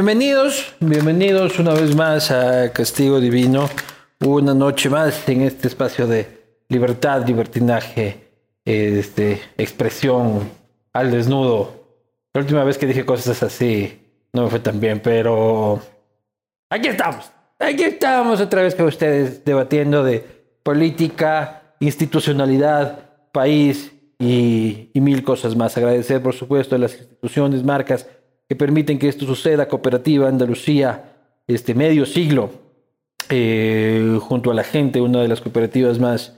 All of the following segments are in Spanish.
Bienvenidos, bienvenidos una vez más a Castigo Divino, una noche más en este espacio de libertad, libertinaje, este, expresión al desnudo. La última vez que dije cosas así no me fue tan bien, pero aquí estamos, aquí estamos otra vez con ustedes debatiendo de política, institucionalidad, país y, y mil cosas más. Agradecer, por supuesto, a las instituciones, marcas, que permiten que esto suceda. Cooperativa Andalucía, este medio siglo, eh, junto a la gente, una de las cooperativas más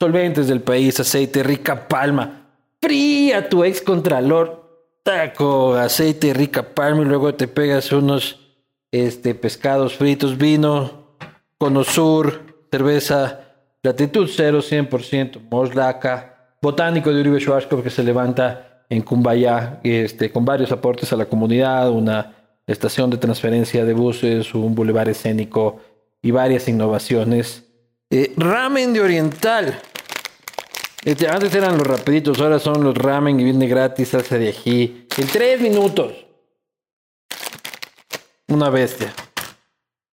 solventes del país, aceite rica palma. Fría tu ex contralor, taco, aceite rica palma y luego te pegas unos este, pescados fritos, vino, conosur, cerveza, latitud 0, 100%, moslaca, botánico de Uribe Schwarzkopf que se levanta en Cumbaya, este, con varios aportes a la comunidad, una estación de transferencia de buses, un bulevar escénico y varias innovaciones. Eh, ramen de Oriental. Este, antes eran los rapiditos, ahora son los ramen y viene gratis, salsa de ají. En tres minutos. Una bestia.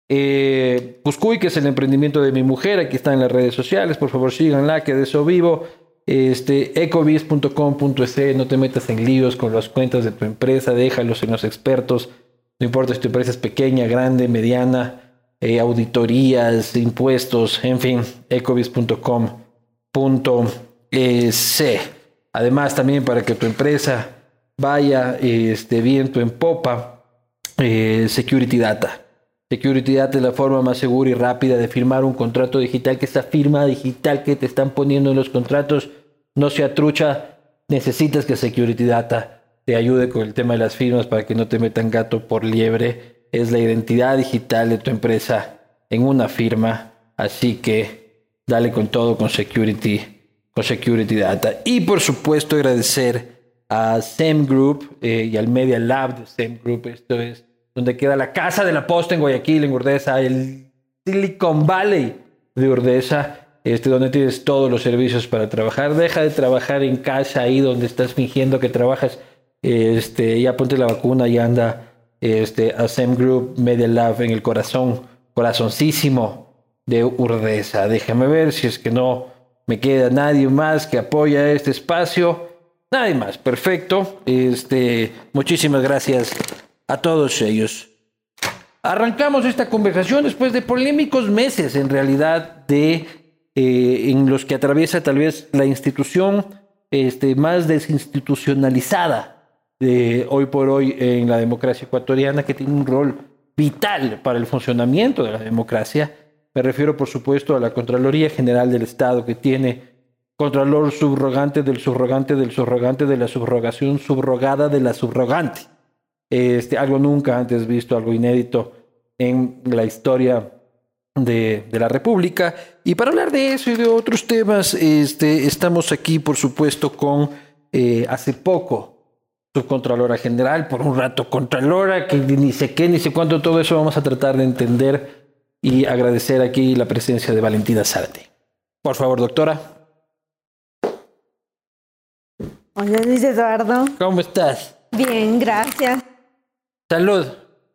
Eh, Cuscuy, que es el emprendimiento de mi mujer, aquí está en las redes sociales, por favor síganla, que de eso vivo. Este, ecobiz.com.es, no te metas en líos con las cuentas de tu empresa, déjalos en los expertos, no importa si tu empresa es pequeña, grande, mediana, eh, auditorías, impuestos, en fin, ecobiz.com.es. Además, también para que tu empresa vaya este, viento en popa, eh, Security Data. Security Data es la forma más segura y rápida de firmar un contrato digital, que esta firma digital que te están poniendo en los contratos no sea trucha. Necesitas que Security Data te ayude con el tema de las firmas para que no te metan gato por liebre. Es la identidad digital de tu empresa en una firma. Así que dale con todo con Security, con Security Data. Y por supuesto agradecer a SEM Group eh, y al Media Lab de SEM Group. Esto es donde queda la Casa de la Posta en Guayaquil, en Urdesa, el Silicon Valley de Urdesa, este, donde tienes todos los servicios para trabajar. Deja de trabajar en casa ahí donde estás fingiendo que trabajas. Este, ya ponte la vacuna y anda este, a SEM Group Media Lab en el corazón, corazoncísimo de Urdesa. Déjame ver si es que no me queda nadie más que apoya este espacio. Nadie más, perfecto. Este, muchísimas gracias a todos ellos. Arrancamos esta conversación después de polémicos meses, en realidad, de eh, en los que atraviesa tal vez la institución este, más desinstitucionalizada de hoy por hoy en la democracia ecuatoriana, que tiene un rol vital para el funcionamiento de la democracia. Me refiero, por supuesto, a la Contraloría General del Estado, que tiene Contralor subrogante del subrogante del subrogante de la subrogación subrogada de la subrogante este, algo nunca antes visto, algo inédito en la historia de, la República. Y para hablar de eso y de otros temas, este, estamos aquí, por supuesto, con eh, hace poco subcontralora general, por un rato contralora, que ni sé qué, ni sé cuánto, todo eso vamos a tratar de entender y agradecer aquí la presencia de Valentina Zárate. Por favor, doctora. Hola Luis Eduardo. ¿Cómo estás? Bien, gracias. Salud,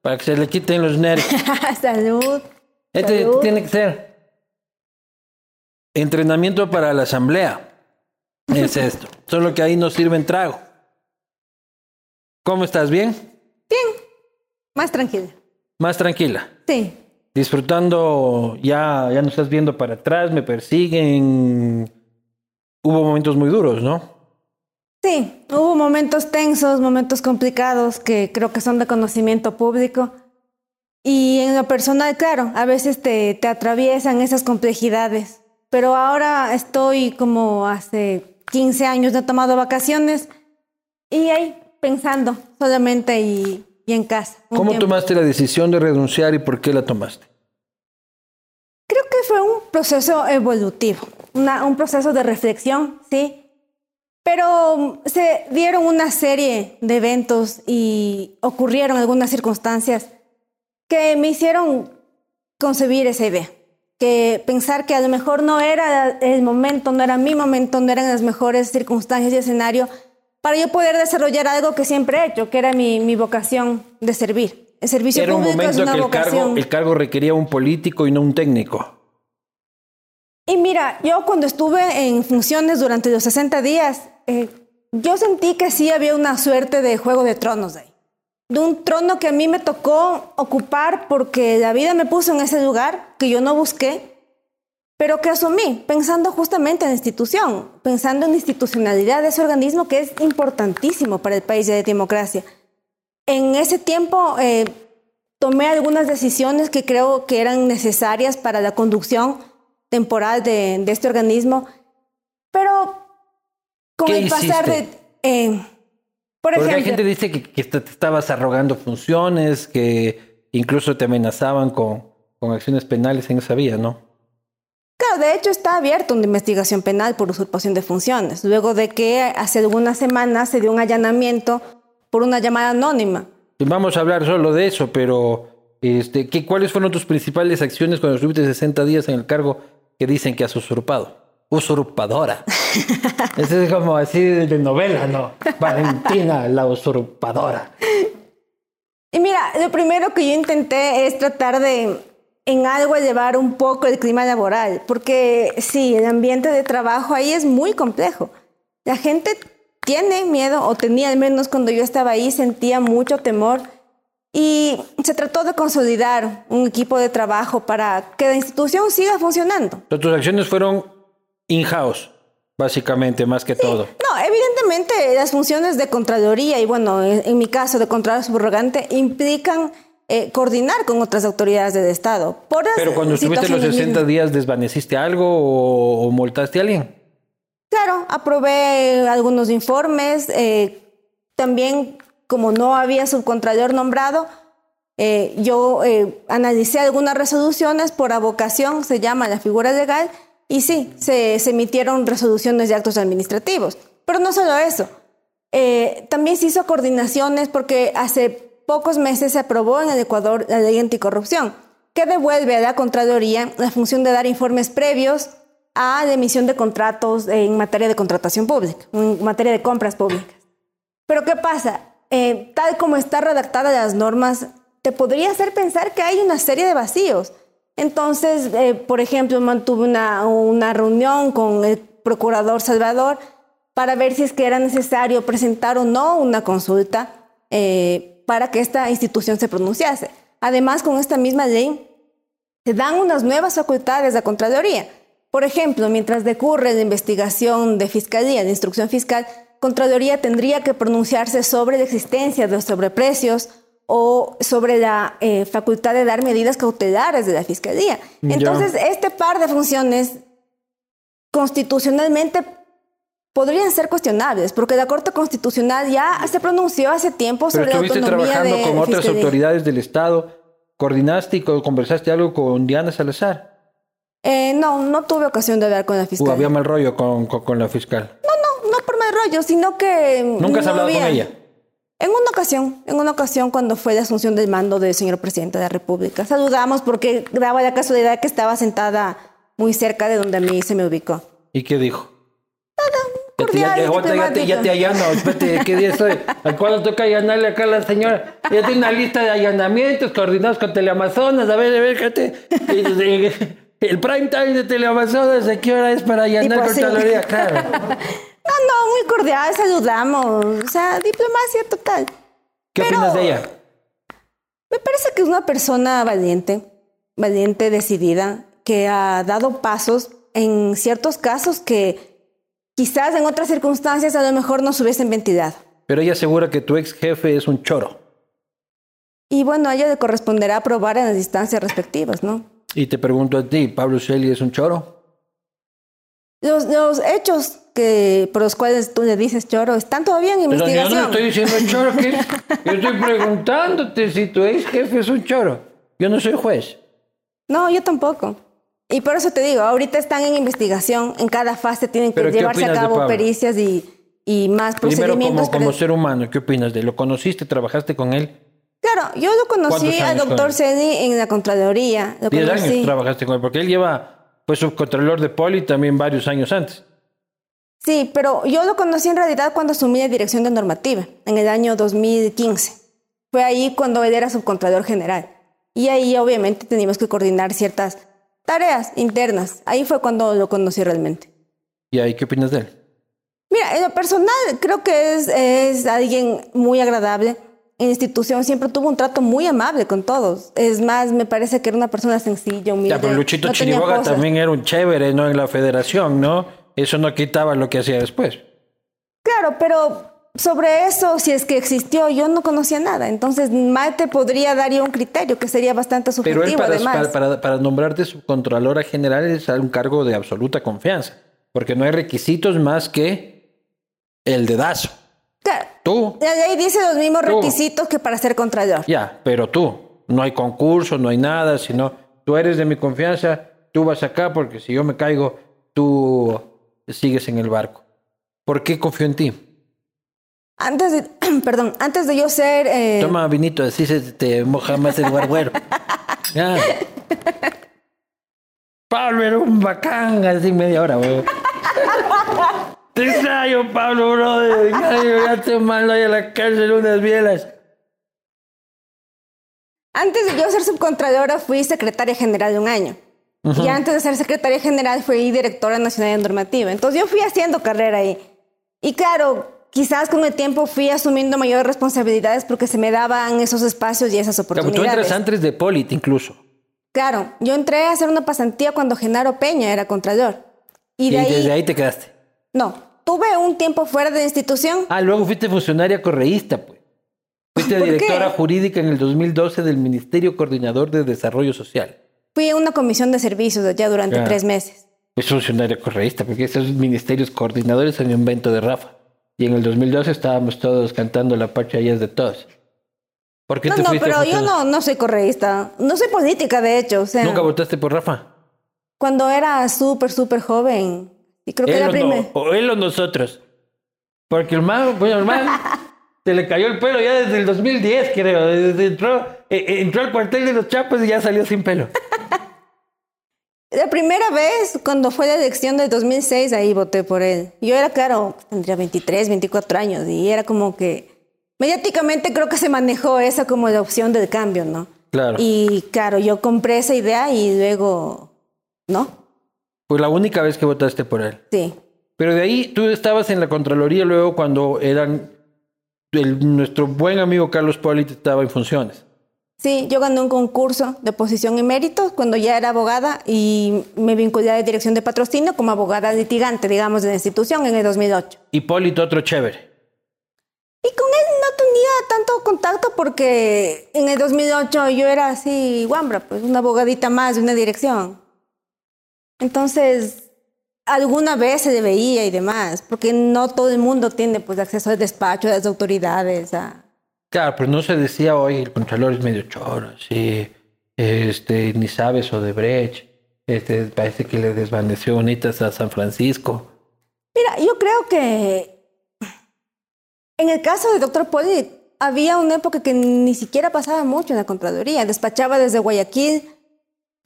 para que se le quiten los nervios. Salud. Este tiene que ser entrenamiento para la asamblea. Es esto. Solo que ahí no sirven trago. ¿Cómo estás? ¿Bien? Bien. Más tranquila. Más tranquila. Sí. Disfrutando, ya, ya no estás viendo para atrás, me persiguen. Hubo momentos muy duros, ¿no? Sí, hubo momentos tensos, momentos complicados que creo que son de conocimiento público. Y en lo personal, claro, a veces te, te atraviesan esas complejidades. Pero ahora estoy como hace 15 años, no he tomado vacaciones y ahí pensando solamente y, y en casa. ¿Cómo tomaste la decisión de renunciar y por qué la tomaste? Creo que fue un proceso evolutivo, una, un proceso de reflexión, sí pero se dieron una serie de eventos y ocurrieron algunas circunstancias que me hicieron concebir esa idea. que pensar que a lo mejor no era el momento, no era mi momento, no eran las mejores circunstancias y escenario para yo poder desarrollar algo que siempre he hecho, que era mi, mi vocación de servir. El servicio Era un público es momento una que el vocación. cargo, el cargo requería un político y no un técnico. Y mira, yo cuando estuve en funciones durante los 60 días, eh, yo sentí que sí había una suerte de juego de tronos ahí. De un trono que a mí me tocó ocupar porque la vida me puso en ese lugar que yo no busqué, pero que asumí, pensando justamente en la institución, pensando en la institucionalidad de ese organismo que es importantísimo para el país la democracia. En ese tiempo eh, tomé algunas decisiones que creo que eran necesarias para la conducción temporal de, de este organismo, pero con ¿Qué el pasar de... eh, por Porque hay ejemplo, gente que dice que, que te te estabas arrogando funciones, que incluso te amenazaban con, con acciones penales en esa vía, ¿no? Claro, de hecho está abierta una investigación penal por usurpación de funciones, luego de que hace algunas semanas se dio un allanamiento por una llamada anónima. Vamos a hablar solo de eso, pero este, ¿qué, ¿cuáles fueron tus principales acciones cuando estuviste 60 días en el cargo que dicen que has usurpado? Usurpadora. Eso es como así de novela, ¿no? Valentina, la usurpadora. Y mira, lo primero que yo intenté es tratar de en algo elevar un poco el clima laboral, porque sí, el ambiente de trabajo ahí es muy complejo. La gente tiene miedo, o tenía al menos cuando yo estaba ahí, sentía mucho temor. Y se trató de consolidar un equipo de trabajo para que la institución siga funcionando. Entonces, tus acciones fueron in-house, básicamente, más que todo. No, evidentemente las funciones de Contraloría y bueno, en, mi caso de Contralor Subrogante implican eh, coordinar con otras autoridades del Estado. Por Pero cuando estuviste los situaciones 60 mismas. días, ¿desvaneciste algo o, o multaste a alguien? Claro, aprobé algunos informes. eh, también, como no había subcontralor nombrado, eh, yo eh, analicé algunas resoluciones por avocación, se llama la figura legal, y sí, se, se emitieron resoluciones de actos administrativos. Pero no solo eso, eh, también se hizo coordinaciones porque hace pocos meses se aprobó en el Ecuador la ley anticorrupción, que devuelve a la Contraloría la función de dar informes previos a la emisión de contratos en materia de contratación pública, en materia de compras públicas. Pero ¿qué pasa? Eh, tal como está redactada las normas, te podría hacer pensar que hay una serie de vacíos. Entonces, eh, por ejemplo, mantuve una, una reunión con el procurador Salvador para ver si es que era necesario presentar o no una consulta eh, para que esta institución se pronunciase. Además, con esta misma ley se dan unas nuevas facultades a Contraloría. Por ejemplo, mientras decurre la investigación de fiscalía, de instrucción fiscal, Contraloría tendría que pronunciarse sobre la existencia de los sobreprecios o sobre la eh, facultad de dar medidas cautelares de la fiscalía. Ya. Entonces, este par de funciones constitucionalmente podrían ser cuestionables, porque la Corte Constitucional ya se pronunció hace tiempo Pero sobre la estuviste autonomía trabajando de con otras fiscalía. autoridades del Estado, coordinaste y co- conversaste algo con Diana Salazar. Eh, no, no tuve ocasión de hablar con la O fiscal. había mal rollo con, con- con la fiscal. No por mal rollo, sino que... ¿Nunca has no hablado con había- ella? En una ocasión, en una ocasión cuando fue la asunción del mando del señor presidente de la República. Saludamos porque daba la casualidad que estaba sentada muy cerca de donde a mí se me ubicó. ¿Y qué dijo? Cordial, ya, te- ya, te, ya te allano, espérate, ¿qué día estoy? ¿A cuándo toca allanarle acá a la señora? Ya tiene una lista de allanamientos coordinados con Teleamazonas, a ver, a ver, fíjate. El prime time de Teleamazonas, ¿a qué hora es para allanar. Contraloría? Claro. No, no, muy cordial, saludamos. O sea, diplomacia total. ¿Qué Pero- opinas de ella? Me parece que es una persona valiente, valiente, decidida, que ha dado pasos en ciertos casos que quizás en otras circunstancias a lo mejor no se hubiesen ventilado. Pero ella asegura que tu ex jefe es un choro. Y bueno, a ella le corresponderá aprobar en las instancias respectivas, ¿no? Y te pregunto a ti, ¿Pablo Shelley es un choro? Los, los hechos que, por los cuales tú le dices choro están todavía en Pero yo investigación. no estoy diciendo choro, ¿qué? Yo estoy preguntándote si tu ex jefe es un choro. Yo no soy juez. No, yo tampoco. Y por eso te digo, ahorita están en investigación, en cada fase tienen que ¿Pero qué llevarse a cabo pericias y, y más Primero, procedimientos. como, como pero- ser humano, ¿qué opinas de él? ¿Lo conociste, trabajaste con él? Claro, yo lo conocí al doctor Ceni en la Contraloría. Lo Diez años trabajaste con él, porque él lleva, fue subcontrolor de Poli también varios años antes. Sí, pero yo lo conocí en realidad cuando asumí la dirección de normativa, en el año 2015. Fue ahí cuando él era subcontrolor general. Y ahí obviamente teníamos que coordinar ciertas tareas internas. Ahí fue cuando lo conocí realmente. ¿Y ahí qué opinas de él? Mira, en lo personal creo que es, es alguien muy agradable. Institución siempre tuvo un trato muy amable con todos. Es más, me parece que era una persona sencilla, humilde. Ya, pero Luchito Chiriboga también era un chévere, ¿no? En la federación, ¿no? Eso no quitaba lo que hacía después. Claro, pero sobre eso, si es que existió, yo no conocía nada. Entonces, Mate podría dar un criterio que sería bastante subjetivo. Pero él para, además. Para, para, nombrarte subcontrolora general es un cargo de absoluta confianza, porque no hay requisitos más que el dedazo. Tú. Ahí dice los mismos requisitos que para ser contralor. Ya, pero tú. No hay concurso, no hay nada, sino tú eres de mi confianza, tú vas acá, porque si yo me caigo, tú sigues en el barco. ¿Por qué confío en ti? Antes de, perdón, antes de yo ser... Eh... Toma vinito, así se te moja más el guarguero. Pablo era un bacán, así media hora, güey. Te extraño, Pablo, brother. Ya te mando ahí a la cárcel unas bielas. Antes de yo ser subcontralora fui secretaria general de un año. Y antes de ser secretaria general fui directora nacional de normativa. Entonces yo fui haciendo carrera ahí. Y claro, quizás con el tiempo fui asumiendo mayores responsabilidades porque se me daban esos espacios y esas oportunidades. Claro, tú entras antes de Polit incluso. Claro, yo entré a hacer una pasantía cuando Genaro Peña era contralor. Y, de desde ahí te quedaste. No, tuve un tiempo fuera de institución. Ah, luego fuiste funcionaria correísta, pues. Fuiste directora jurídica en el 2012 del Ministerio Coordinador de Desarrollo Social. Fui a una comisión de servicios allá durante tres meses. Es funcionaria correísta, porque esos ministerios coordinadores son un invento de Rafa. Y en el 2012 estábamos todos cantando la parcha y es de todos. ¿Por qué no, no, pero yo no, no soy correísta. No soy política, de hecho. O sea, ¿Nunca votaste por Rafa? Cuando era súper, súper joven. Y creo que era primero. o él o nosotros. Porque el man, bueno, el man se le cayó el pelo ya desde el 2010, creo. entró, eh, eh, entró al cuartel de los Chapos y ya salió sin pelo. La primera vez, cuando fue la elección del 2006, ahí voté por él. Yo era, claro, tendría 23, 24 años y era como que mediáticamente creo que se manejó esa como la opción del cambio, ¿no? Claro. Y claro, yo compré esa idea y luego, ¿no? Fue la única vez que votaste por él. Sí. Pero de ahí tú estabas en la Contraloría luego cuando eran nuestro buen amigo Carlos Polit estaba en funciones. Sí, yo gané un concurso de posición y méritos cuando ya era abogada y me vinculé a la dirección de patrocinio como abogada litigante, digamos, de la institución en el 2008. ¿Y Polito otro chévere? Y con él no tenía tanto contacto porque en el 2008 yo era así, guambra, pues una abogadita más de una dirección. Entonces, alguna vez se le veía y demás, porque no todo el mundo tiene pues acceso al despacho de las autoridades, a Claro, pero no se decía hoy el Contralor es medio choro, sí, este, ni sabes o de Brecht, este, parece que le desvaneció bonitas a San Francisco. Mira, yo creo que en el caso de Doctor Poli había una época que ni siquiera pasaba mucho en la Contraloría, despachaba desde Guayaquil,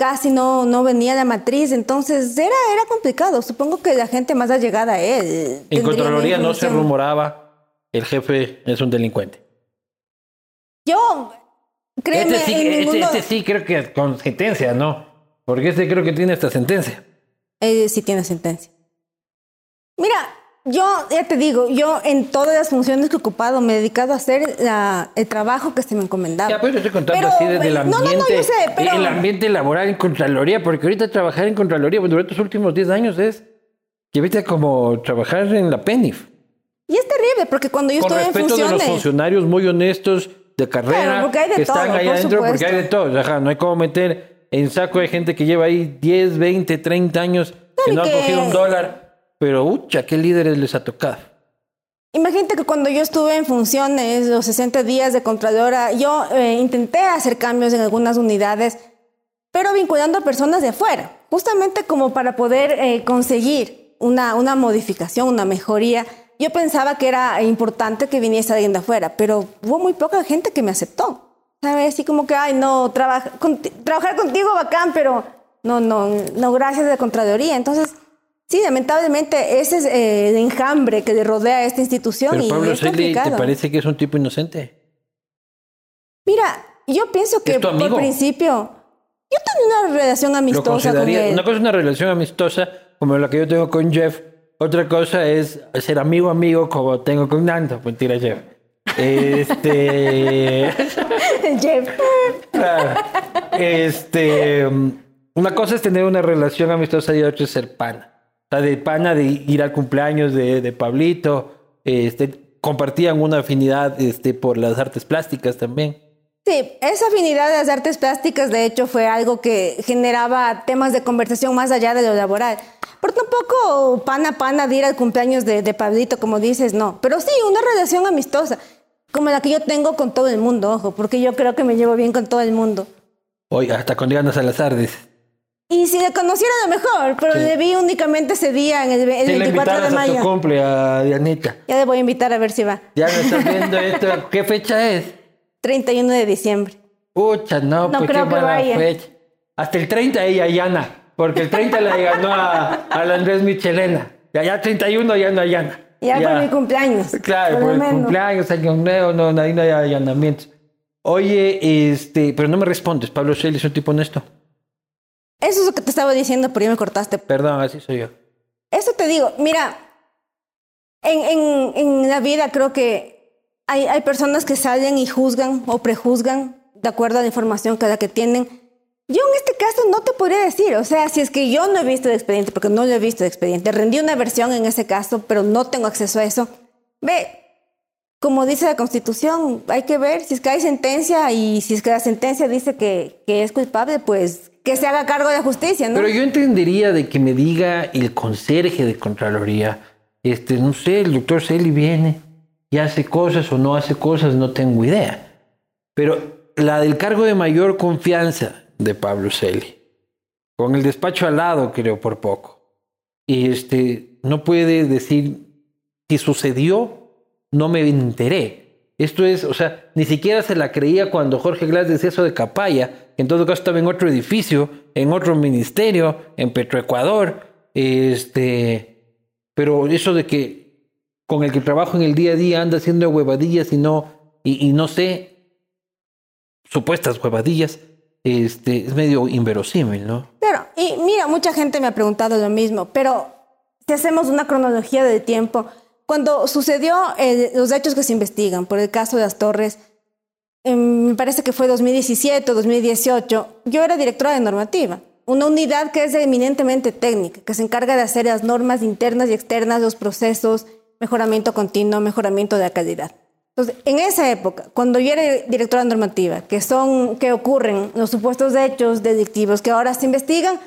casi no, no venía la matriz, entonces era, era complicado. Supongo que la gente más allegada a él. En Contraloría no se rumoraba, el jefe es un delincuente. Yo, créeme, este sí, este, este, sí creo que con sentencia, ¿no? Porque este creo que tiene esta sentencia. Eh, sí tiene sentencia. Mira, yo ya te digo, yo en todas las funciones que he ocupado me he dedicado a hacer el trabajo que se me encomendaba. Ya, pues estoy contando así desde el ambiente, no, no, no, yo sé, pero... el ambiente laboral en Contraloría, porque ahorita trabajar en Contraloría durante los últimos 10 años es que viste como trabajar en la PENIF. Y es terrible, porque cuando yo estoy en funciones... de los funcionarios muy honestos, de carrera que están ahí adentro porque hay de todo. no hay como meter en saco de gente que lleva ahí 10, 20, 30 años que no han cogido un dólar. Pero, ucha, ¿qué líderes les ha tocado? Imagínate que cuando yo estuve en funciones, los 60 días de Contralora, yo eh, intenté hacer cambios en algunas unidades, pero vinculando a personas de afuera, justamente como para poder eh, conseguir una, una modificación, una mejoría yo pensaba que era importante que viniese alguien de afuera, pero hubo muy poca gente que me aceptó. ¿sabes? Así como que, ay, no, trabaja, trabajar contigo bacán, pero no, no, no, gracias de Contraloría. Entonces, sí, lamentablemente ese es eh, el enjambre que le rodea a esta institución. Pero y Pablo es ¿te parece que es un tipo inocente? Mira, yo pienso que ¿Es tu por principio, yo tenía una relación amistosa con él. Una cosa es una relación amistosa como la que yo tengo con Jeff. Otra cosa es ser amigo amigo como tengo con Nando. Mentira, Jeff. Este. Jeff. Claro. Este, um, una cosa es tener una relación amistosa y otra es ser pana. Sea, de pana de ir al cumpleaños de, de Pablito. Este, compartían una afinidad este, por las artes plásticas también. Sí, esa afinidad de las artes plásticas, de hecho, fue algo que generaba temas de conversación más allá de lo laboral. Pero tampoco pana pana de ir al cumpleaños de, de Pablito, como dices, no. Pero sí, una relación amistosa, como la que yo tengo con todo el mundo, ojo, porque yo creo que me llevo bien con todo el mundo. Oye, hasta con Diana Salazar, dice. Y si le conociera lo mejor, pero le vi únicamente ese día, en el, el Si le 24 de invitaras a tu mayo. cumple a Dianita. Ya le voy a invitar a ver si va. Ya no estás viendo esto. ¿Qué fecha es? 31 de diciembre. Pucha, no, No pues creo qué que vaya. fecha. Hasta el 30 ella Yana, porque el 30 le ganó a, al Andrés Michelena. Ya, ya 31 ya no hay Yana. Ya, por mi cumpleaños. Claro, por por el menos. cumpleaños, año nuevo, no, ahí no hay allanamientos. Oye, este, pero no me respondes, Pablo Shelley es un tipo honesto. Eso es lo que te estaba diciendo, pero ya me cortaste. Perdón, así soy yo. Eso te digo, mira, en, en, en la vida creo que hay, hay personas que salen y juzgan o prejuzgan de acuerdo a la información cada que tienen. Yo en este caso no te podría decir, o sea, si es que yo no he visto el expediente, porque no lo he visto el expediente, rendí una versión en ese caso, pero no tengo acceso a eso. Ve, como dice la Constitución, hay que ver si es que hay sentencia y si es que la sentencia dice que, que es culpable, pues que se haga cargo de justicia, ¿no? Pero yo entendería de que me diga el conserje de Contraloría, este, no sé, el doctor Celi viene y hace cosas o no hace cosas, no tengo idea. Pero la del cargo de mayor confianza de Pablo Celi, con el despacho al lado, creo, por poco. Y este, no puede decir si sucedió, no me enteré. Esto es, o sea, ni siquiera se la creía cuando Jorge Glass decía eso de Capaya, en todo caso estaba en otro edificio, en otro ministerio, en Petroecuador, este, pero eso de que con el que trabajo en el día a día anda haciendo huevadillas y no, y, no sé, supuestas huevadillas, este, es medio inverosímil, ¿no? Claro, y mira, mucha gente me ha preguntado lo mismo, pero si hacemos una cronología del tiempo, cuando sucedió eh, los hechos que se investigan por el caso de las torres, me parece que fue 2017 o 2018, yo era directora de normativa, una unidad que es eminentemente técnica, que se encarga de hacer las normas internas y externas, los procesos, mejoramiento continuo, mejoramiento de la calidad. Entonces, en esa época, cuando yo era directora normativa, que son, que ocurren los supuestos hechos delictivos que ahora se investigan,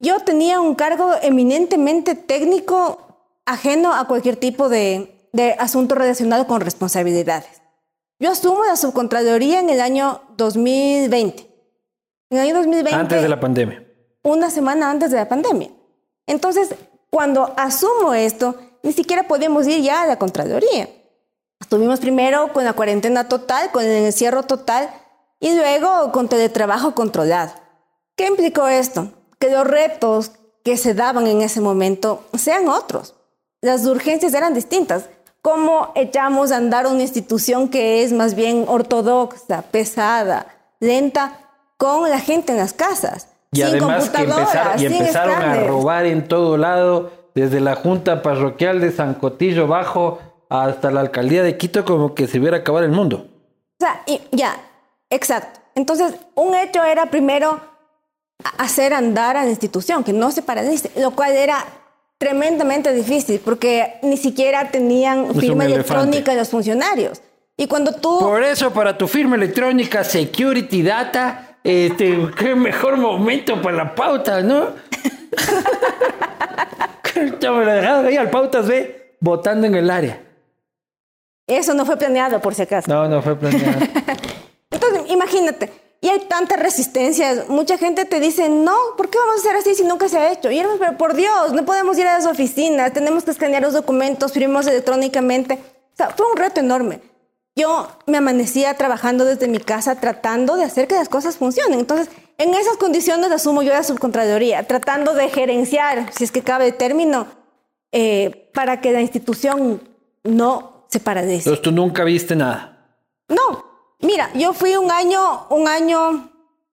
yo tenía un cargo eminentemente técnico ajeno a cualquier tipo de, de asunto relacionado con responsabilidades. Yo asumo la subcontraloría en el año 2020. En el año 2020 Antes de la pandemia. una semana antes de la pandemia. Entonces, cuando asumo esto, ni siquiera podíamos ir ya a la Contraloría. Estuvimos primero con la cuarentena total, con el encierro total y luego con teletrabajo controlado. ¿Qué implicó esto? Que los retos que se daban en ese momento sean otros. Las urgencias eran distintas. ¿Cómo echamos a andar una institución que es más bien ortodoxa, pesada, lenta, con la gente en las casas? Y sin además que empezaron, y empezaron a robar en todo lado, desde la Junta Parroquial de San Cotillo Bajo hasta la Alcaldía de Quito, como que se hubiera acabado el mundo. O sea, y- ya, exacto. Entonces, un hecho era primero hacer andar a la institución, que no se paralice, lo cual era tremendamente difícil, porque ni siquiera tenían firma electrónica los funcionarios. Y cuando tú... Por eso, para tu firma electrónica Security Data, este, qué mejor momento para la pauta, ¿no? Ya me la dejaron ahí al pautas, ve, votando en el área. Eso no fue planeado, por si acaso. No, no fue planeado. Entonces, imagínate, y hay tanta resistencia. Mucha gente te dice, no, ¿por qué vamos a hacer así si nunca se ha hecho? Y yo, pero por Dios, no podemos ir a las oficinas, tenemos que escanear los documentos, firmamos electrónicamente. O sea, fue un reto enorme. yo me amanecía trabajando desde mi casa tratando de hacer que las cosas funcionen. Entonces, en esas condiciones asumo yo la subcontraloría, tratando de gerenciar, si es que cabe el término, eh, para que la institución no se paralice. Entonces tú nunca viste nada. No, mira, yo fui un año, un año,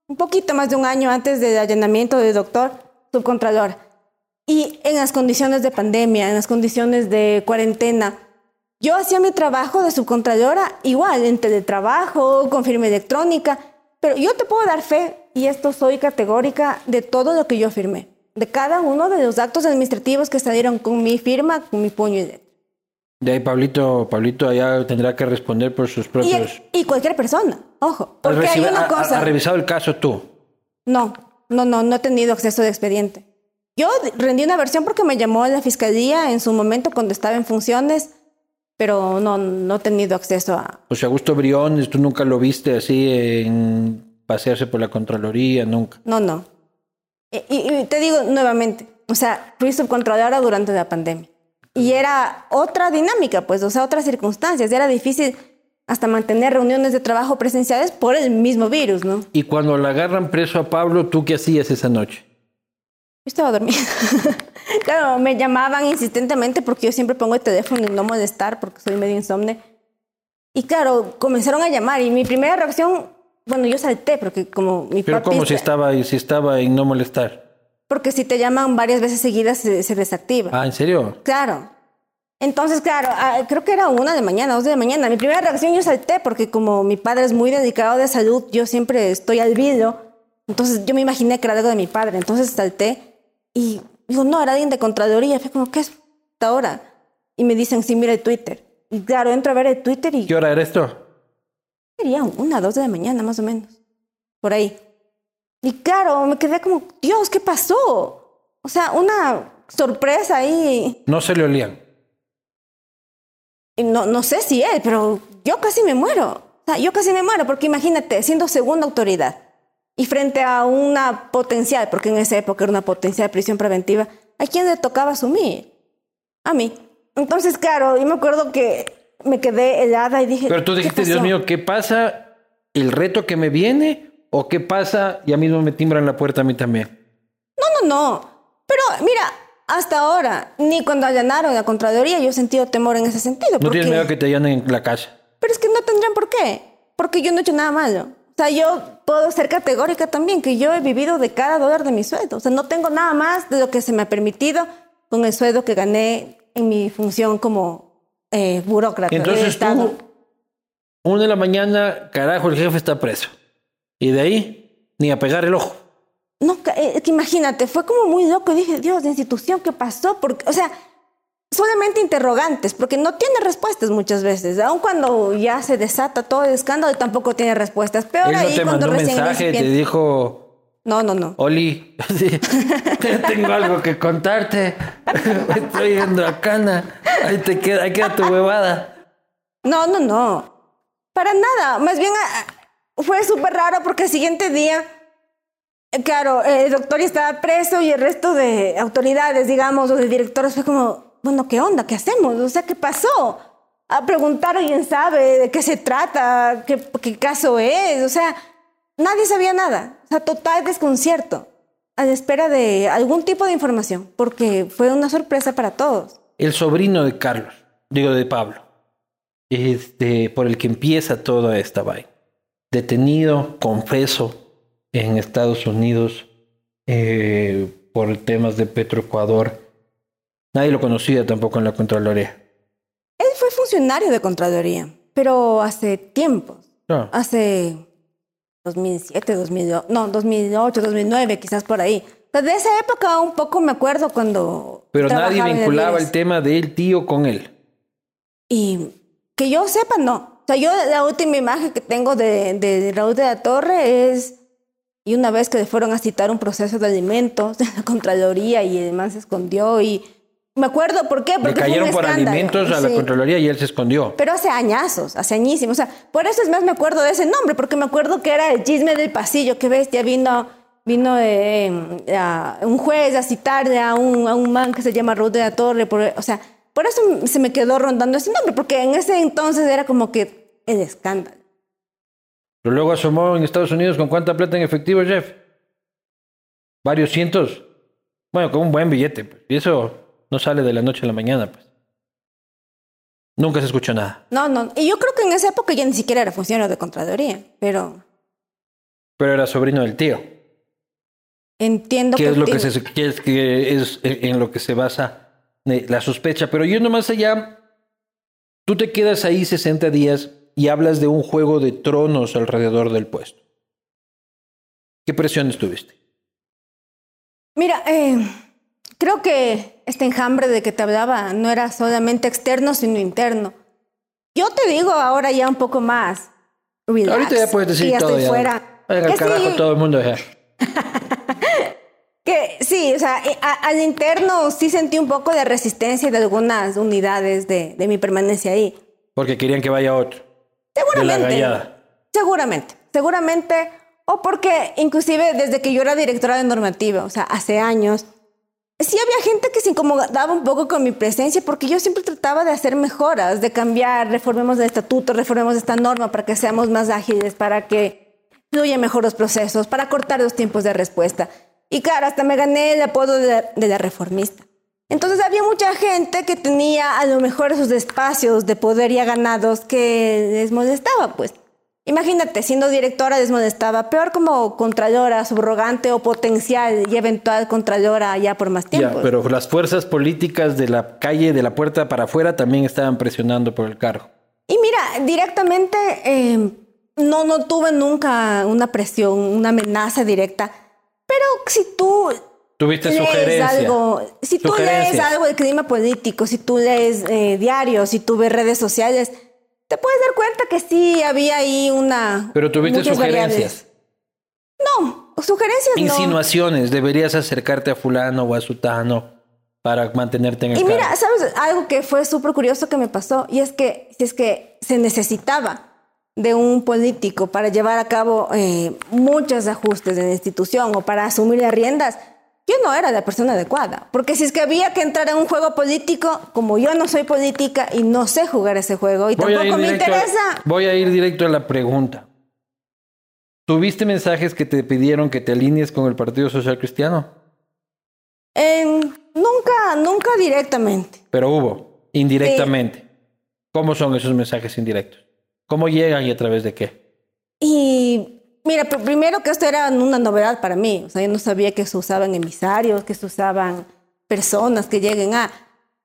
un poquito más de un año antes del allanamiento del doctor subcontralor. Y en las condiciones de pandemia, en las condiciones de cuarentena, yo hacía mi trabajo de subcontralora igual, en teletrabajo, con firma electrónica, pero yo te puedo dar fe, y esto soy categórica, de todo lo que yo firmé, de cada uno de los actos administrativos que salieron con mi firma, con mi puño y letra. De ahí Pablito, Pablito allá tendrá que responder por sus propios... Y, y cualquier persona, ojo, porque hay una cosa... ¿Has revisado el caso tú? No, no, no, no he tenido acceso de expediente. Yo rendí una versión porque me llamó la fiscalía en su momento cuando estaba en funciones pero no, no he tenido acceso a... O sea, Augusto Briones, ¿tú nunca lo viste así en pasearse por la Contraloría? Nunca. No, no. Y, te digo nuevamente, o sea, fui subcontrolora durante la pandemia. Y era otra dinámica, pues, o sea, otras circunstancias. Era difícil hasta mantener reuniones de trabajo presenciales por el mismo virus, ¿no? Y cuando le agarran preso a Pablo, ¿tú qué hacías esa noche? Yo estaba dormida. claro, me llamaban insistentemente porque yo siempre pongo el teléfono y no molestar porque soy medio insomne. Y claro, comenzaron a llamar y mi primera reacción, bueno, yo salté porque como mi Pero ¿cómo si estaba, si estaba en no molestar? Porque si te llaman varias veces seguidas se, desactiva. Ah, ¿en serio? Claro. Entonces, claro, ah, creo que era una de mañana, dos de mañana. Mi primera reacción yo salté porque como mi padre es muy dedicado de salud, yo siempre estoy al vidrio. Entonces yo me imaginé que era algo de mi padre. Entonces salté y digo, no, era alguien de Contraloría. Fue como, ¿qué es esta hora? Y me dicen, sí, mira el Twitter. Y claro, entro a ver el Twitter y... ¿Qué hora era esto? Sería una, dos de la mañana, más o menos. Por ahí. Y claro, me quedé como, Dios, ¿qué pasó? O sea, una sorpresa ahí. No se le olían. Y no, no sé si él, pero yo casi me muero. O sea, yo casi me muero, porque imagínate, siendo segunda autoridad, y frente a una potencial, porque en esa época era una potencial prisión preventiva, ¿a quién le tocaba asumir? A mí. Entonces, claro, yo me acuerdo que me quedé helada y dije... Pero tú dijiste, Dios mío, ¿qué pasa? ¿El reto que me viene? ¿O qué pasa? Ya mismo me timbran la puerta a mí también. No, no, no. Pero mira, hasta ahora, ni cuando allanaron la Contraloría, yo he sentido temor en ese sentido. ¿No tienes miedo que te allanen en la casa? Pero es que no tendrían por qué. Porque yo no he hecho nada malo. O sea, yo puedo ser categórica también, que yo he vivido de cada dólar de mi sueldo. O sea, no tengo nada más de lo que se me ha permitido con el sueldo que gané en mi función como eh, burócrata. Entonces tú, una de la mañana, carajo, el jefe está preso. Y de ahí, ni a pegar el ojo. No, eh, es que imagínate, fue como muy loco. Dije, Dios, de institución, ¿qué pasó? Porque, o sea, solamente interrogantes, porque no tiene respuestas muchas veces. Aun cuando ya se desata todo el escándalo, tampoy tiene respuestas. Peor ahí te cuando mandó un mensaje, te dijo... No, no, no. Oli, tengo algo que contarte. Estoy yendo a Cana. Ahí te queda, ahí queda tu huevada. No, no, no. Para nada. Más bien fue súper raro porque el siguiente día, claro, el doctor estaba preso y el resto de autoridades, digamos, o de directores fue como, bueno, ¿qué onda? ¿Qué hacemos? O sea, ¿qué pasó? A preguntar, alguien sabe de qué se trata, qué, qué caso es. O sea, nadie sabía nada. O sea, total desconcierto. A la espera de algún tipo de información, porque fue una sorpresa para todos. El sobrino de Carlos, digo de Pablo, este, por el que empieza toda esta vaina. Detenido, confeso, en Estados Unidos eh, por temas de Petroecuador Nadie lo conocía tampoco en la Contraloría. Él fue funcionario de Contraloría, pero hace tiempo. Ah. Hace 2007, 2008, no, 2008, 2009, quizás por ahí. de esa época un poco me acuerdo cuando... Pero nadie vinculaba el tema del tío con él. Y que yo sepa, no. Sea, yo la última imagen que tengo de, de Raúl de la Torre es... Y una vez que le fueron a citar un proceso de alimentos de la Contraloría y además se escondió y me acuerdo, ¿por qué? Porque Le cayeron por alimentos a la Contraloría y él se escondió. Pero hace añazos, hace añísimos. O sea, por eso es más me acuerdo de ese nombre, porque me acuerdo que era el chisme del pasillo, que bestia, vino, vino eh, un juez a citarle a un, a un man que se llama Ruth de la Torre. Por, o sea, por eso se me quedó rondando ese nombre, porque en ese entonces era como que el escándalo. Pero luego asomó en Estados Unidos con cuánta plata en efectivo, Jeff. Varios cientos. Bueno, con un buen billete. Pues. Y eso no sale de la noche a la mañana, pues. Nunca se escuchó nada. No, no. Y yo creo que en esa época ya ni siquiera era funcionario de Contraloría, pero Pero era sobrino del tío. entiendo que es lo que, el- se, que es, que es en lo que se basa eh, la sospecha. Pero yendo más allá, tú te quedas ahí 60 días y hablas de un juego de tronos alrededor del puesto. ¿Qué presiones tuviste? Mira, eh, creo que este enjambre de que te hablaba no era solamente externo, sino interno. Yo te digo ahora ya un poco más. Relax, Ahorita ya puedes decir ya todo. estoy ya. fuera. Que carajo sí, todo el mundo. ya. Que sí, o sea, eh, a- al interno sí sentí un poco de resistencia de algunas unidades de, de mi permanencia ahí. Porque querían que vaya otro. Seguramente. Seguramente, seguramente. O porque inclusive desde que yo era directora de normativa, o sea, hace años, sí había gente que se incomodaba un poco con mi presencia porque yo siempre trataba de hacer mejoras, de cambiar, reformemos el estatuto, reformemos esta norma para que seamos más ágiles, para que fluyan mejor los procesos, para cortar los tiempos de respuesta. Y claro, hasta me gané el apodo de de la reformista. Entonces había mucha gente que tenía a lo mejor esos espacios de poder ya ganados que les molestaba, pues. Imagínate, siendo directora les molestaba, peor como contralora, subrogante o potencial y eventual contralora ya por más tiempo. Ya, pero las fuerzas políticas de la calle, de la puerta para afuera, también estaban presionando por el cargo. Y mira, directamente eh, no, no tuve nunca una presión, una amenaza directa, pero si tú Tuviste lees sugerencias. algo, si tú lees algo del clima político, si tú lees eh, diarios, si tú ves redes sociales, te puedes dar cuenta que sí había ahí una... Pero tuviste sugerencias. variables. No, sugerencias no. Insinuaciones. Deberías acercarte a fulano o a sutano para mantenerte en el Y cargo. mira, ¿sabes algo que fue súper curioso que me pasó? Y es que si es que se necesitaba de un político para llevar a cabo eh, muchos ajustes en la institución o para asumir las riendas, yo no era la persona adecuada. Porque si es que había que entrar en un juego político, como yo no soy política y no sé jugar ese juego y Voy tampoco me directo interesa, voy a ir directo a la pregunta. ¿Tuviste mensajes que te pidieron que te alinees con el Partido Social Cristiano? en- nunca, nunca directamente. Pero hubo, indirectamente. ¿Cómo son esos mensajes indirectos? ¿Cómo llegan y a través de qué? Y mira, pr- primero que esto era una novedad para mí. O sea, yo no sabía que se usaban emisarios, que se usaban personas que lleguen a.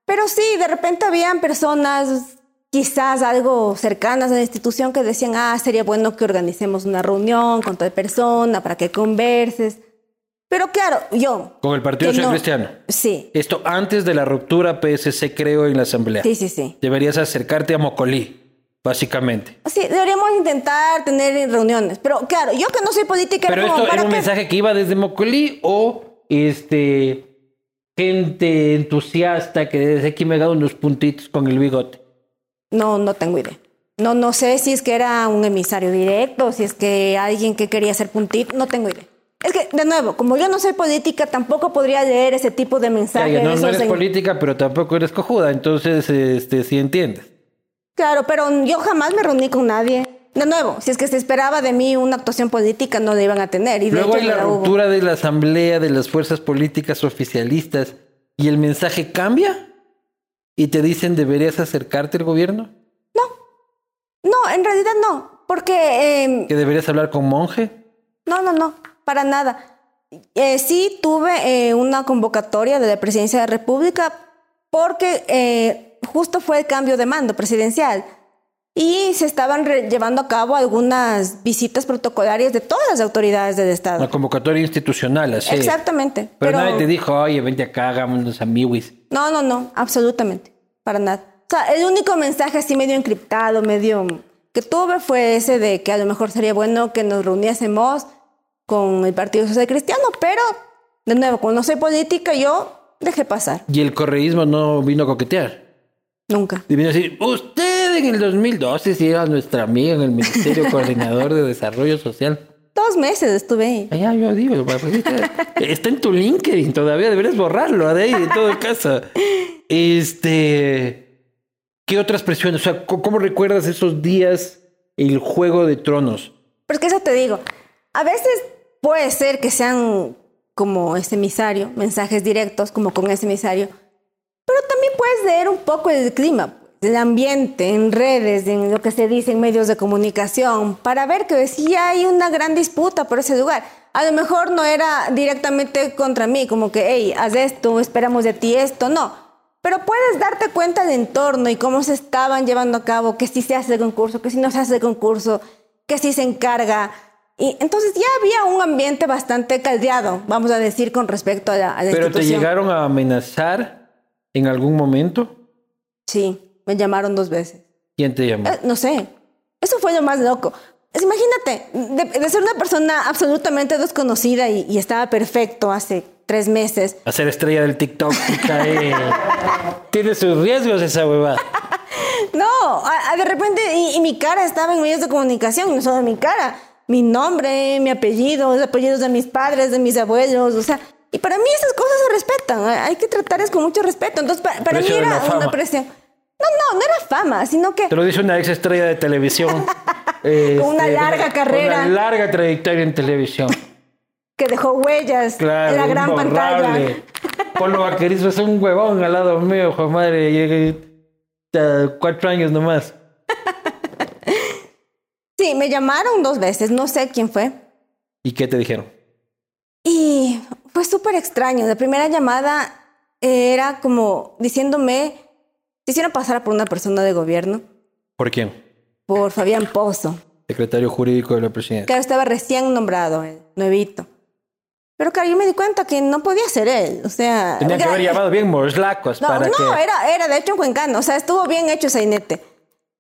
Pero sí, de repente habían personas quizás algo cercanas a la institución que decían, ah, sería bueno que organicemos una reunión con tal persona para que converses. Pero claro, yo. Con el Partido Social no- Cristiano. Sí, Esto antes de la ruptura PSC, creo, en la Asamblea. sí, sí, sí. Deberías acercarte a Mocolí, básicamente. Sí, deberíamos intentar tener reuniones. Pero claro, yo que no soy política, Pero como, esto era ¿para un qué? mensaje que iba desde Mocolí o este gente entusiasta que desde aquí me da unos puntitos con el bigote. No, no tengo idea. No, no sé si es que era un emisario directo, si es que alguien que quería hacer puntito, no tengo idea. Es que, de nuevo, como yo no soy política, tampoco podría leer ese tipo de mensajes. no, no eres en- política, pero tampoco eres cojuda, entonces este sí entiendes. Claro, pero yo jamás me reuní con nadie. De nuevo, si es que se esperaba de mí una actuación política, no la iban a tener. Y de Luego hecho hay no la la hubo. ruptura de la asamblea de las fuerzas políticas oficialistas y el mensaje cambia y te dicen deberías acercarte al gobierno, No, en realidad no, porque eh, que deberías hablar con monje. No, no, no, para nada. Eh, sí tuve eh, una convocatoria de la Presidencia de la República porque eh, justo fue el cambio de mando presidencial y se estaban llevando a cabo algunas visitas protocolarias de todas las autoridades del Estado. Una convocatoria institucional, así. Exactamente. Pero, Pero, nadie te dijo, oye, vente acá, hagamos unos amiguis. no, no, no, absolutamente, para nada. O sea, el único mensaje así medio encriptado, medio que tuve fue ese de que a lo mejor sería bueno que nos reuniésemos con el Partido Social Cristiano, pero de nuevo, como no soy política, yo dejé pasar. Y el correísmo no vino a coquetear. Nunca. Y vino a decir, usted en el 2012 sí era nuestra amiga en el Ministerio Coordinador de Desarrollo Social. Dos meses estuve ahí. Allá yo digo, pues, está, está en tu LinkedIn todavía, deberías borrarlo de ahí, en todo caso. Este, ¿qué otras presiones? O sea, ¿cómo, recuerdas esos días el Juego de Tronos. Pero es que eso te digo, a veces puede ser que sean como ese emisario, mensajes directos como con ese emisario, pero también puedes leer un poco el clima, el ambiente en redes, en lo que se dice en medios de comunicación, para ver que sí hay una gran disputa por ese lugar. A lo mejor no era directamente contra mí, como que, hey, haz esto, esperamos de ti esto, no. Pero puedes darte cuenta del entorno y cómo se estaban llevando a cabo, que si se hace el concurso, que si no se hace el concurso, que si se encarga. Y entonces ya había un ambiente bastante caldeado, vamos a decir, con respecto a la, a la ¿Pero te llegaron a amenazar en algún momento? Sí, me llamaron dos veces. ¿Quién te llamó? Eh, no sé, eso fue lo más loco. Es, imagínate, de, de ser una persona absolutamente desconocida y, y estaba perfecto hace tres meses, A ser estrella del TikTok. Tiene sus riesgos esa huevada. No, a- a de repente, y, y mi cara estaba en medios de comunicación, no solo mi cara, mi nombre, mi apellido, los apellidos de mis padres, de mis abuelos, o sea, y para mí esas cosas se respetan, hay hay que tratarlas con mucho respeto. Entonces, pa- para, mí era una presión. No, no, no era fama, sino que Te lo dice una ex estrella de televisión. Este, Con una larga carrera. Una larga trayectoria en televisión. que dejó huellas Claro, en la gran pantalla. Polo Vaquerizo es un huevón al lado mío, hijo madre. Llegué cuatro años nomás. Sí, me llamaron dos veces, no sé quién fue. ¿Y qué te dijeron? Y fue súper extraño. La primera llamada era como diciéndome, te hicieron pasar por una persona de gobierno, ¿Por quién? por Fabián Pozo, Secretario jurídico de la presidencia. que estaba recién nombrado, el nuevito. Pero claro, yo me di cuenta que no podía ser él. O sea, Tenían que haber llamado bien morslacos No, para no, que... era, era de hecho en Cuencano. O sea, estuvo bien hecho ese inete.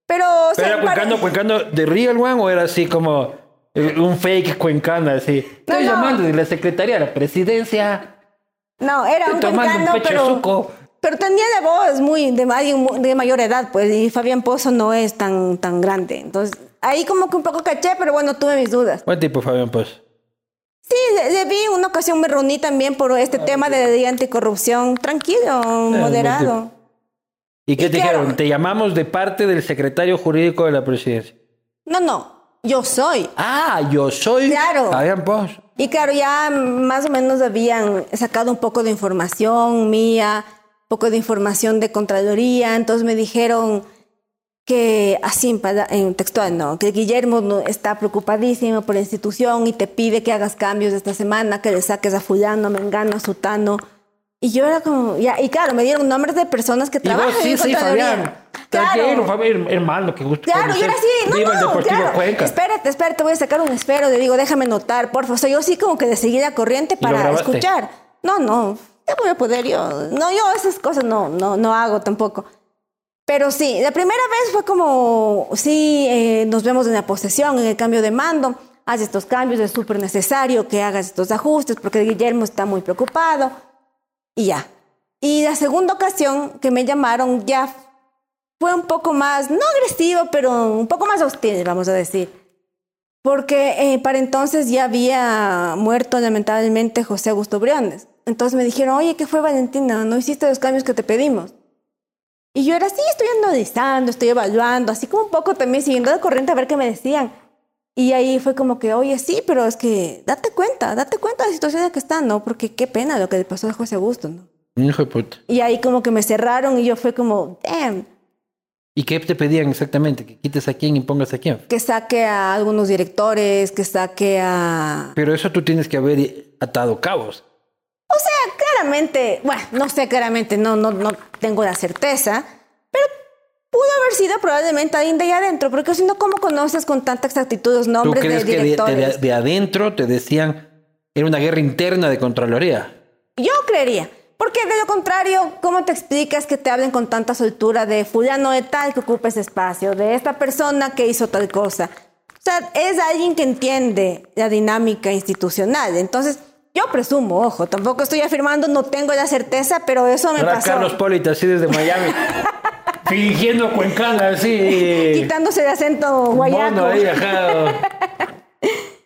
Pero, o ¿Pero sea, era para- cuencano, cuencano de real one o era así como eh, un fake cuencana así? Estoy no. llamando de la Secretaría de la Presidencia. No, era un un cuencano, pecho pero, suco. pero tenía la voz muy de, alguien de mayor edad, pues, y Fabián Pozo no es tan, tan grande. Entonces, ahí como que un poco caché, pero bueno, tuve mis dudas. Buen tipo, Fabián, pues. Sí, le, le vi una ocasión, me reuní también por Ah, este tema de ley anticorrupción. Tranquilo, moderado. ¿Y qué Y te claro. dijeron? Te llamamos de parte del secretario jurídico de la presidencia. No, no, yo soy. Ah, yo soy Claro. Fabián Pos. Y claro, ya más o menos habían sacado un poco de información mía, un poco de información de Contraloría, entonces me dijeron que así en, textual, no, que Guillermo está preocupadísimo por la institución y te pide que hagas cambios esta semana, que le saques a fulano, a mengano, a sutano. Y yo era como, ya, y claro, me dieron nombres de personas que Y vos, trabajan sí, en sí. Fabián. Tranquilo, Fabián, hermano, qué gusto Claro, yo conocer. era así, no, Viva el no, Deportivo claro. Cuenca. Espérate, espérate, voy a sacar un espero. Le digo, déjame notar, por favor. O sea, yo sí como que de seguir la corriente ¿Y lo para escuchar. No, no, ya voy a poder yo. No, yo esas cosas no, no, no hago tampoco. Pero sí, la primera vez fue como, sí, eh, nos vemos en la posesión, en el cambio de mando. Haz estos cambios, es súper necesario que hagas estos ajustes porque Guillermo está muy preocupado. Y ya. Y la segunda ocasión que me llamaron ya fue un poco más, no agresivo, pero un poco más hostil, vamos a decir. Porque eh, para entonces ya había muerto lamentablemente José Augusto Briones. Entonces me dijeron, oye, ¿qué fue Valentina? ¿No hiciste los cambios que te pedimos? Y yo era así, estoy analizando, estoy evaluando, así como un poco también siguiendo la corriente a ver qué me decían. Y ahí fue como que, oye, sí, pero es que date cuenta, date cuenta de la situación en la que está, ¿no? Porque qué pena lo que le pasó a José Augusto, ¿no? Hijo de puta. Y ahí como que me cerraron y yo fue como, damn. ¿Y qué te pedían exactamente? Que quites a quién y pongas a quién. que saque a algunos directores, que saque a... Pero eso tú tienes que haber atado cabos. O sea, claramente, bueno, no sé claramente, no, no, no tengo la certeza, pero pudo haber sido probablemente alguien de ahí adentro, porque si no, ¿cómo conoces con tanta exactitud los ¿Tú nombres de crees que de, directores? de- de adentro te decían era una guerra interna de Contraloría? Yo creería. Porque de lo contrario, ¿cómo te explicas que te hablen con tanta soltura de fulano de tal que ocupa ese espacio, de esta persona que hizo tal cosa? O sea, es alguien que entiende la dinámica institucional. Entonces, yo presumo, ojo, tampoco estoy afirmando, no tengo la certeza, pero eso me Era pasó. Carlos Polita, así desde Miami. fingiendo cuencana, así. Quitándose el acento guayaco. Mono ahí, ajá.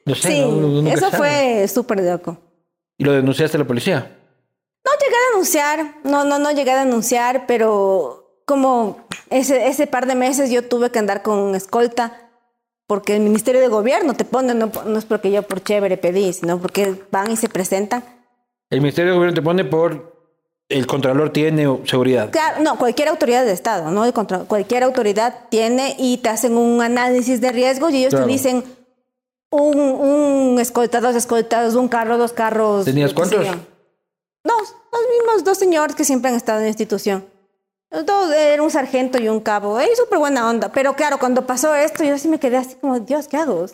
No sé, sí, no- eso sabe. fue súper loco. ¿Y lo denunciaste a la policía? No llegué a denunciar, no, no, no llegué a denunciar, pero como ese, ese par de meses yo tuve que andar con escolta porque el Ministerio de Gobierno te pone, no, no es porque yo por chévere pedí, sino porque van y se presentan. El Ministerio de Gobierno te pone por el Contralor tiene seguridad. Claro, no, cualquier autoridad de Estado, ¿no? El contra- cualquier autoridad tiene y te hacen un análisis de riesgos y ellos Claro. te dicen un, un escolta, dos escoltados, un carro, dos carros. ¿Tenías cuántos? Dos, los mismos dos señores que siempre han estado en la institución. Los dos, era un sargento y un cabo. Es súper buena onda. Pero claro, cuando pasó esto, yo sí me quedé así como, Dios, ¿qué hago?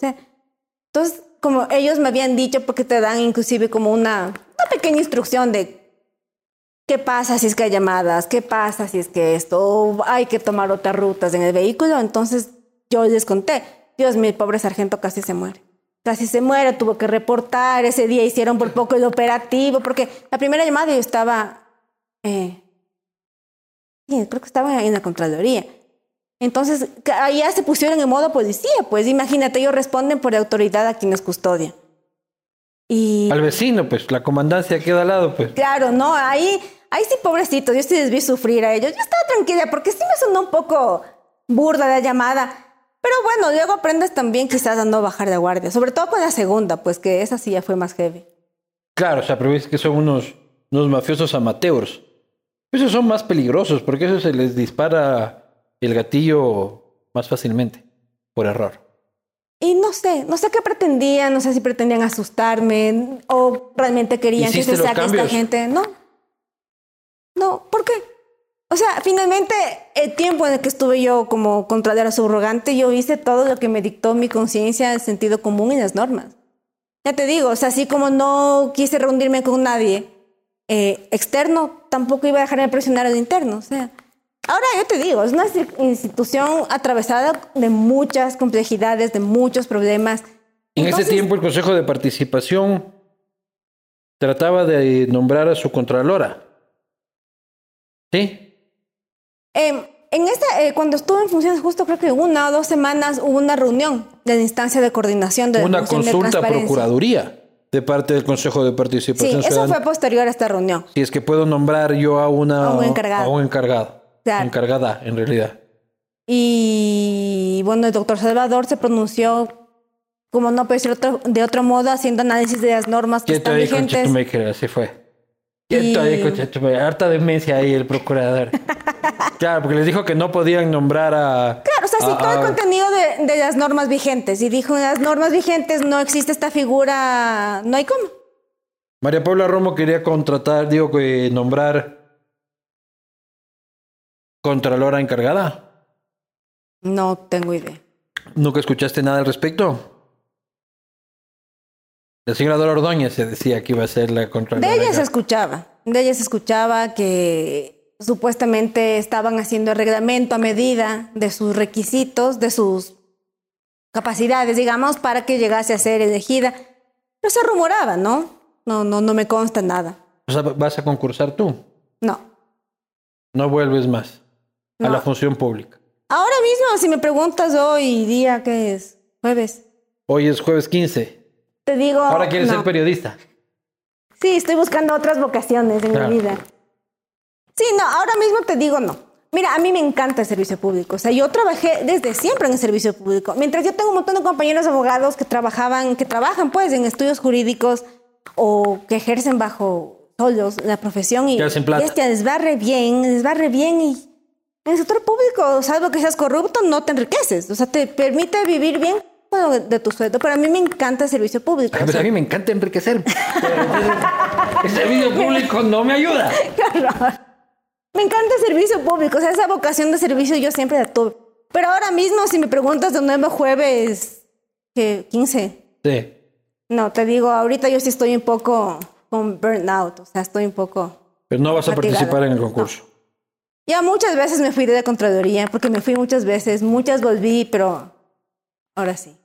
Entonces, como ellos me habían dicho, porque te dan inclusive como una, una pequeña instrucción de qué pasa si es que hay llamadas, qué pasa si es que esto, hay que tomar otras rutas en el vehículo. Entonces, yo les conté, Dios, mi pobre sargento casi se muere. Casi se muere, tuvo que reportar. Ese día hicieron por poco el operativo, porque la primera llamada yo estaba. eh, sí, creo que estaba en la Contraloría. Entonces, allá se pusieron en modo policía, pues imagínate, ellos responden por autoridad a quienes custodian. Y Al vecino, pues, la comandancia queda al lado, pues. claro, no, ahí, ahí sí, pobrecito, yo sí les vi sufrir a ellos. Yo estaba tranquila, porque sí me sonó un poco burda la llamada. Pero bueno, luego aprendes también quizás a no bajar de guardia, sobre todo con la segunda, pues que esa sí ya fue más heavy. Claro, o sea, pero ves que son unos, unos mafiosos amateurs. Esos son más peligrosos porque eso se les dispara el gatillo más fácilmente, por error. Y no sé, no sé qué pretendían, no sé si pretendían asustarme o realmente querían que ¿Hiciste se saque esta gente. No. No, ¿por qué? O sea, finalmente, el tiempo en el que estuve yo como contralora subrogante, yo hice todo lo que me dictó mi conciencia, el sentido común y las normas. Ya te digo, o sea, así como no quise reunirme con nadie eh, externo, tampoco iba a dejarme presionar al interno. O sea, ahora yo te digo, es una institución atravesada de muchas complejidades, de muchos problemas. En Entonces, ese tiempo el Consejo de Participación trataba de nombrar a su contralora. ¿Sí? Eh, en esta, eh, cuando estuve en funciones, justo creo que una o dos semanas hubo una reunión de la instancia de coordinación de la Una función de consulta a. Procuraduría de parte del Consejo de Sí, Participación eso Ciudadana. fue posterior a esta reunión. Si es que puedo nombrar yo a una A un encargado. a un encargado. Claro. Encargada, en realidad. Y bueno, el doctor Salvador se pronunció, como no puede ser otro- de otro modo, haciendo análisis de las normas que están vigentes. así fue. Y-. Harta demencia ahí el procurador. claro, porque les dijo que no podían nombrar a... Claro, o sea, sí, a- todo el contenido de, de las normas vigentes. Y dijo, en las normas vigentes no existe esta figura, no hay cómo. María Paula Romo quería contratar, digo, que nombrar Contralora encargada. No tengo idea. ¿Nunca escuchaste nada al respecto? La señora Dora Ordóñez se decía que iba a ser la Contralora. De ella se escuchaba, de ella se escuchaba que supuestamente estaban haciendo el reglamento a medida de sus requisitos, de sus capacidades, digamos, para que llegase a ser elegida. Pero se rumoraba, ¿no? No, no, no me consta nada. O sea, vas a concursar tú. No. No vuelves más a la función pública. Ahora mismo, si me preguntas hoy día que es jueves, Hoy es jueves 15. te digo. Ahora quieres no. ser periodista. Sí, estoy buscando otras vocaciones en Claro. mi vida. Sí, no, ahora mismo te digo no. Mira, a mí me encanta el servicio público. O sea, yo trabajé desde siempre en el servicio público. Mientras yo tengo un montón de compañeros abogados que trabajaban, que trabajan pues en estudios jurídicos o que ejercen bajo solos la profesión y, hacen plata. y este les va re bien, les va re bien y en el sector público, salvo que seas corrupto, no te enriqueces. O sea, te permite vivir bien bueno, de, tu sueldo. Pero a mí me encanta el servicio público. O pues sea, a mí me encanta enriquecer. El servicio público no me ayuda. Me encanta el servicio público, o sea, esa vocación de servicio yo siempre la tuve. Pero ahora mismo, si me preguntas de nuevo jueves que 15, Sí. no, te digo, ahorita yo sí estoy un poco con burnout, o sea, estoy un poco... Pero no vas a participar en el concurso. Ya muchas veces me fui de la Contraloría, porque me fui muchas veces, muchas volví, pero ahora sí,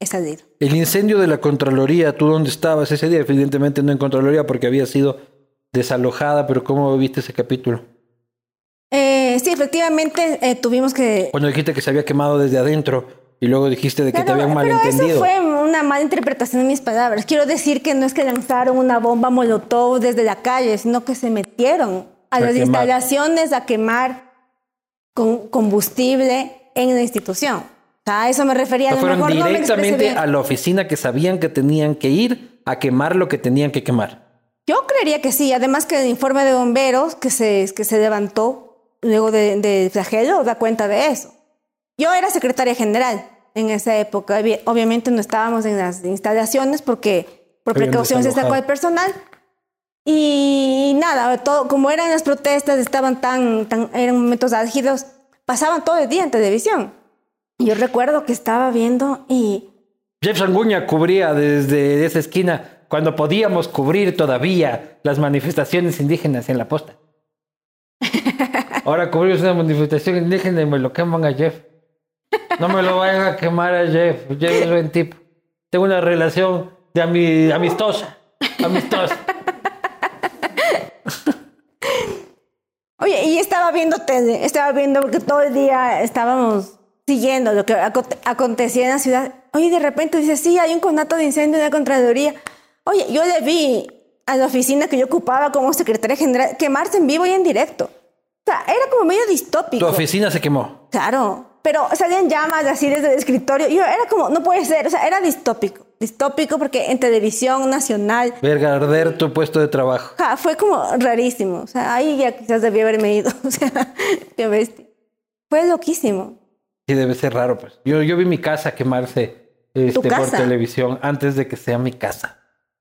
he salido. El incendio de la Contraloría, ¿tú dónde estabas ese día? Evidentemente no en Contraloría porque había sido desalojada, pero ¿cómo viste ese capítulo? Eh, sí, efectivamente eh, tuvimos que... Cuando dijiste que se había quemado desde adentro y luego dijiste de que te Claro, habían pero malentendido. eso fue una mala interpretación de mis palabras. Quiero decir que no es que lanzaron una bomba molotov desde la calle, sino que se metieron a, A las quemar. instalaciones a quemar con combustible en la institución. A eso me refería. A lo fueron directamente a la oficina que sabían que tenían que ir a quemar lo que tenían que quemar. Yo creería que sí. Además que el informe de bomberos que se, que se levantó luego del de flagelo da cuenta de eso. Yo era secretaria general en esa época. Obviamente no estábamos en las instalaciones porque por precaución se sacó el personal. Y nada, todo, como eran las protestas, estaban tan, tan, eran momentos álgidos, pasaban todo el día en televisión. Yo recuerdo que estaba viendo y... Jeff Sanguña cubría desde esa esquina cuando podíamos cubrir todavía las manifestaciones indígenas en la posta. Ahora cubrimos una manifestación indígena y me lo queman a Jeff. No me lo vayan a quemar a Jeff. Jeff es buen tipo. Tengo una relación de amistosa. Amistosa. Oye, y estaba viendo tele, estaba viendo porque todo el día estábamos siguiendo lo que acontecía en la ciudad. Oye, de repente dice, sí, hay un conato de incendio en la Contraloría. Oye, yo le vi a la oficina que yo ocupaba como secretaria general quemarse en vivo y en directo. O sea, era como medio distópico. ¿Tu oficina se quemó? Claro pero salían llamas así desde el escritorio. Yo era como, no puede ser, o sea, era distópico. Distópico porque en televisión nacional. Verga, arder tu puesto de trabajo. fue como rarísimo. O sea, ahí ya quizás debía haberme ido. O sea, qué bestia. Fue loquísimo. Sí, debe ser raro, pues. Yo, yo vi mi casa quemarse este, por televisión antes de que sea mi casa.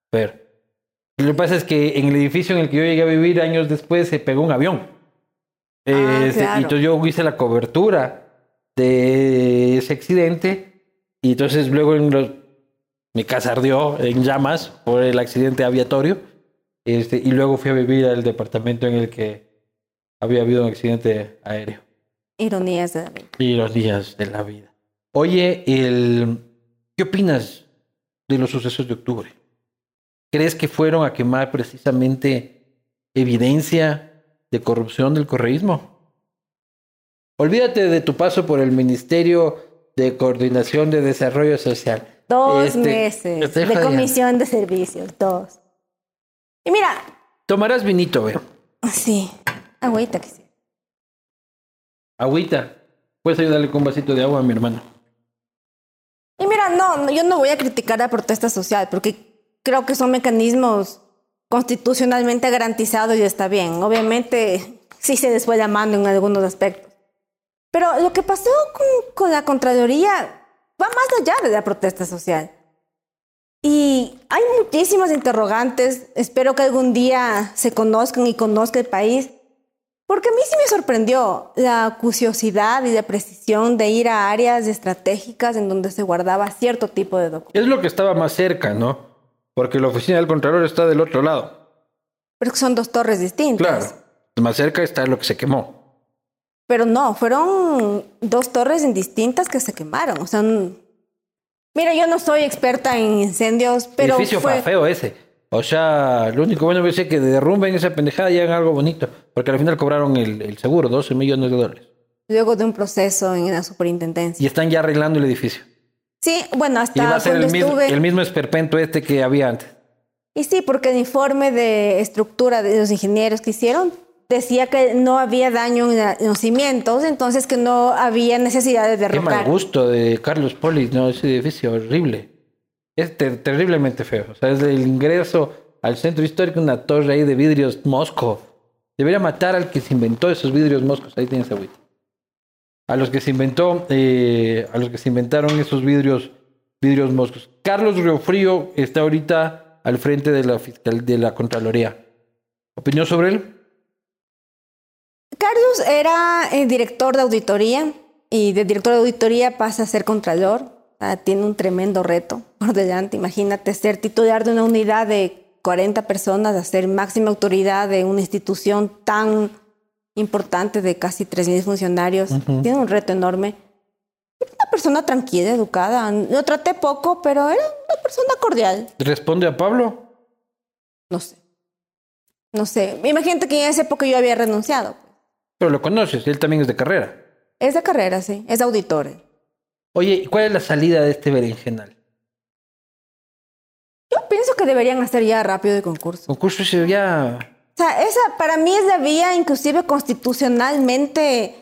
Pero lo que pasa es que en el edificio en el que yo llegué a vivir años después se pegó un avión. Ah, este, Y entonces yo hice la cobertura de ese accidente y entonces luego en los, mi casa ardió en llamas por el accidente aviatorio este, y luego fui a vivir al departamento en el que había habido un accidente aéreo. Ironías de la vida. Ironías de la vida. Oye, el, ¿qué opinas de los sucesos de octubre? ¿Crees que fueron a quemar precisamente evidencia de corrupción del correísmo? Olvídate de tu paso por el Ministerio de Coordinación de Desarrollo Social. Dos este, meses de comisión de servicios, dos. Y mira. Tomarás vinito, veo. Sí, agüita que sí. Agüita. Puedes ayudarle con un vasito de agua a mi hermano. Y mira, no, yo no voy a criticar la protesta social porque creo que son mecanismos constitucionalmente garantizados y está bien. Obviamente sí se les fue la mano en algunos aspectos. Pero lo que pasó con, la Contraloría va más allá de la protesta social. Y hay muchísimas interrogantes. Espero que algún día se conozcan y conozca el país. Porque a mí sí me sorprendió la curiosidad y la precisión de ir a áreas estratégicas en donde se guardaba cierto tipo de documentos. Es lo que estaba más cerca, ¿no? Porque la oficina del Contralor está del otro lado. Pero son dos torres distintas. Claro. Más cerca está lo que se quemó. Pero no, fueron dos torres indistintas que se quemaron. O sea, mira, yo no soy experta en incendios, pero. El edificio fue feo ese. O sea, lo único bueno es que derrumben esa pendejada y hagan algo bonito. Porque al final cobraron el, seguro, 12 millones de dólares. Luego de un proceso en la superintendencia. Y están ya arreglando el edificio. Sí, bueno, hasta. Y va a ser el mismo, el mismo esperpento este que había antes. Y sí, porque el informe de estructura de los ingenieros que hicieron decía que no había daño en los cimientos, entonces que no había necesidad de derrocar. Qué mal gusto de Carlos Polis, no, ese edificio horrible. Es terriblemente feo. O sea, desde el ingreso al centro histórico, una torre ahí de vidrios mosco. Debería matar al que se inventó esos vidrios moscos. Ahí tienes agüita. A los que se inventó, eh, a los que se inventaron esos vidrios, vidrios moscos. Carlos Riofrío está ahorita al frente de la fiscal de la Contraloría. ¿Opinión sobre él? Carlos era el director de auditoría y de director de auditoría pasa a ser contralor. tiene un tremendo reto por delante. Imagínate ser titular de una unidad de 40 personas, a ser máxima autoridad de una institución tan importante de casi 3.000 funcionarios. Tiene un reto enorme. Una persona tranquila, educada. Lo traté poco, pero era una persona cordial. ¿Responde a Pablo? No sé. No sé. Imagínate que en esa época yo había renunciado. Pero lo conoces, él también es de carrera. Es de carrera, sí, es auditor. Oye, ¿cuál es la salida de este berenjenal? Yo pienso que deberían hacer ya rápido el concurso. Concurso ya... O sea, esa para mí es la vía inclusive constitucionalmente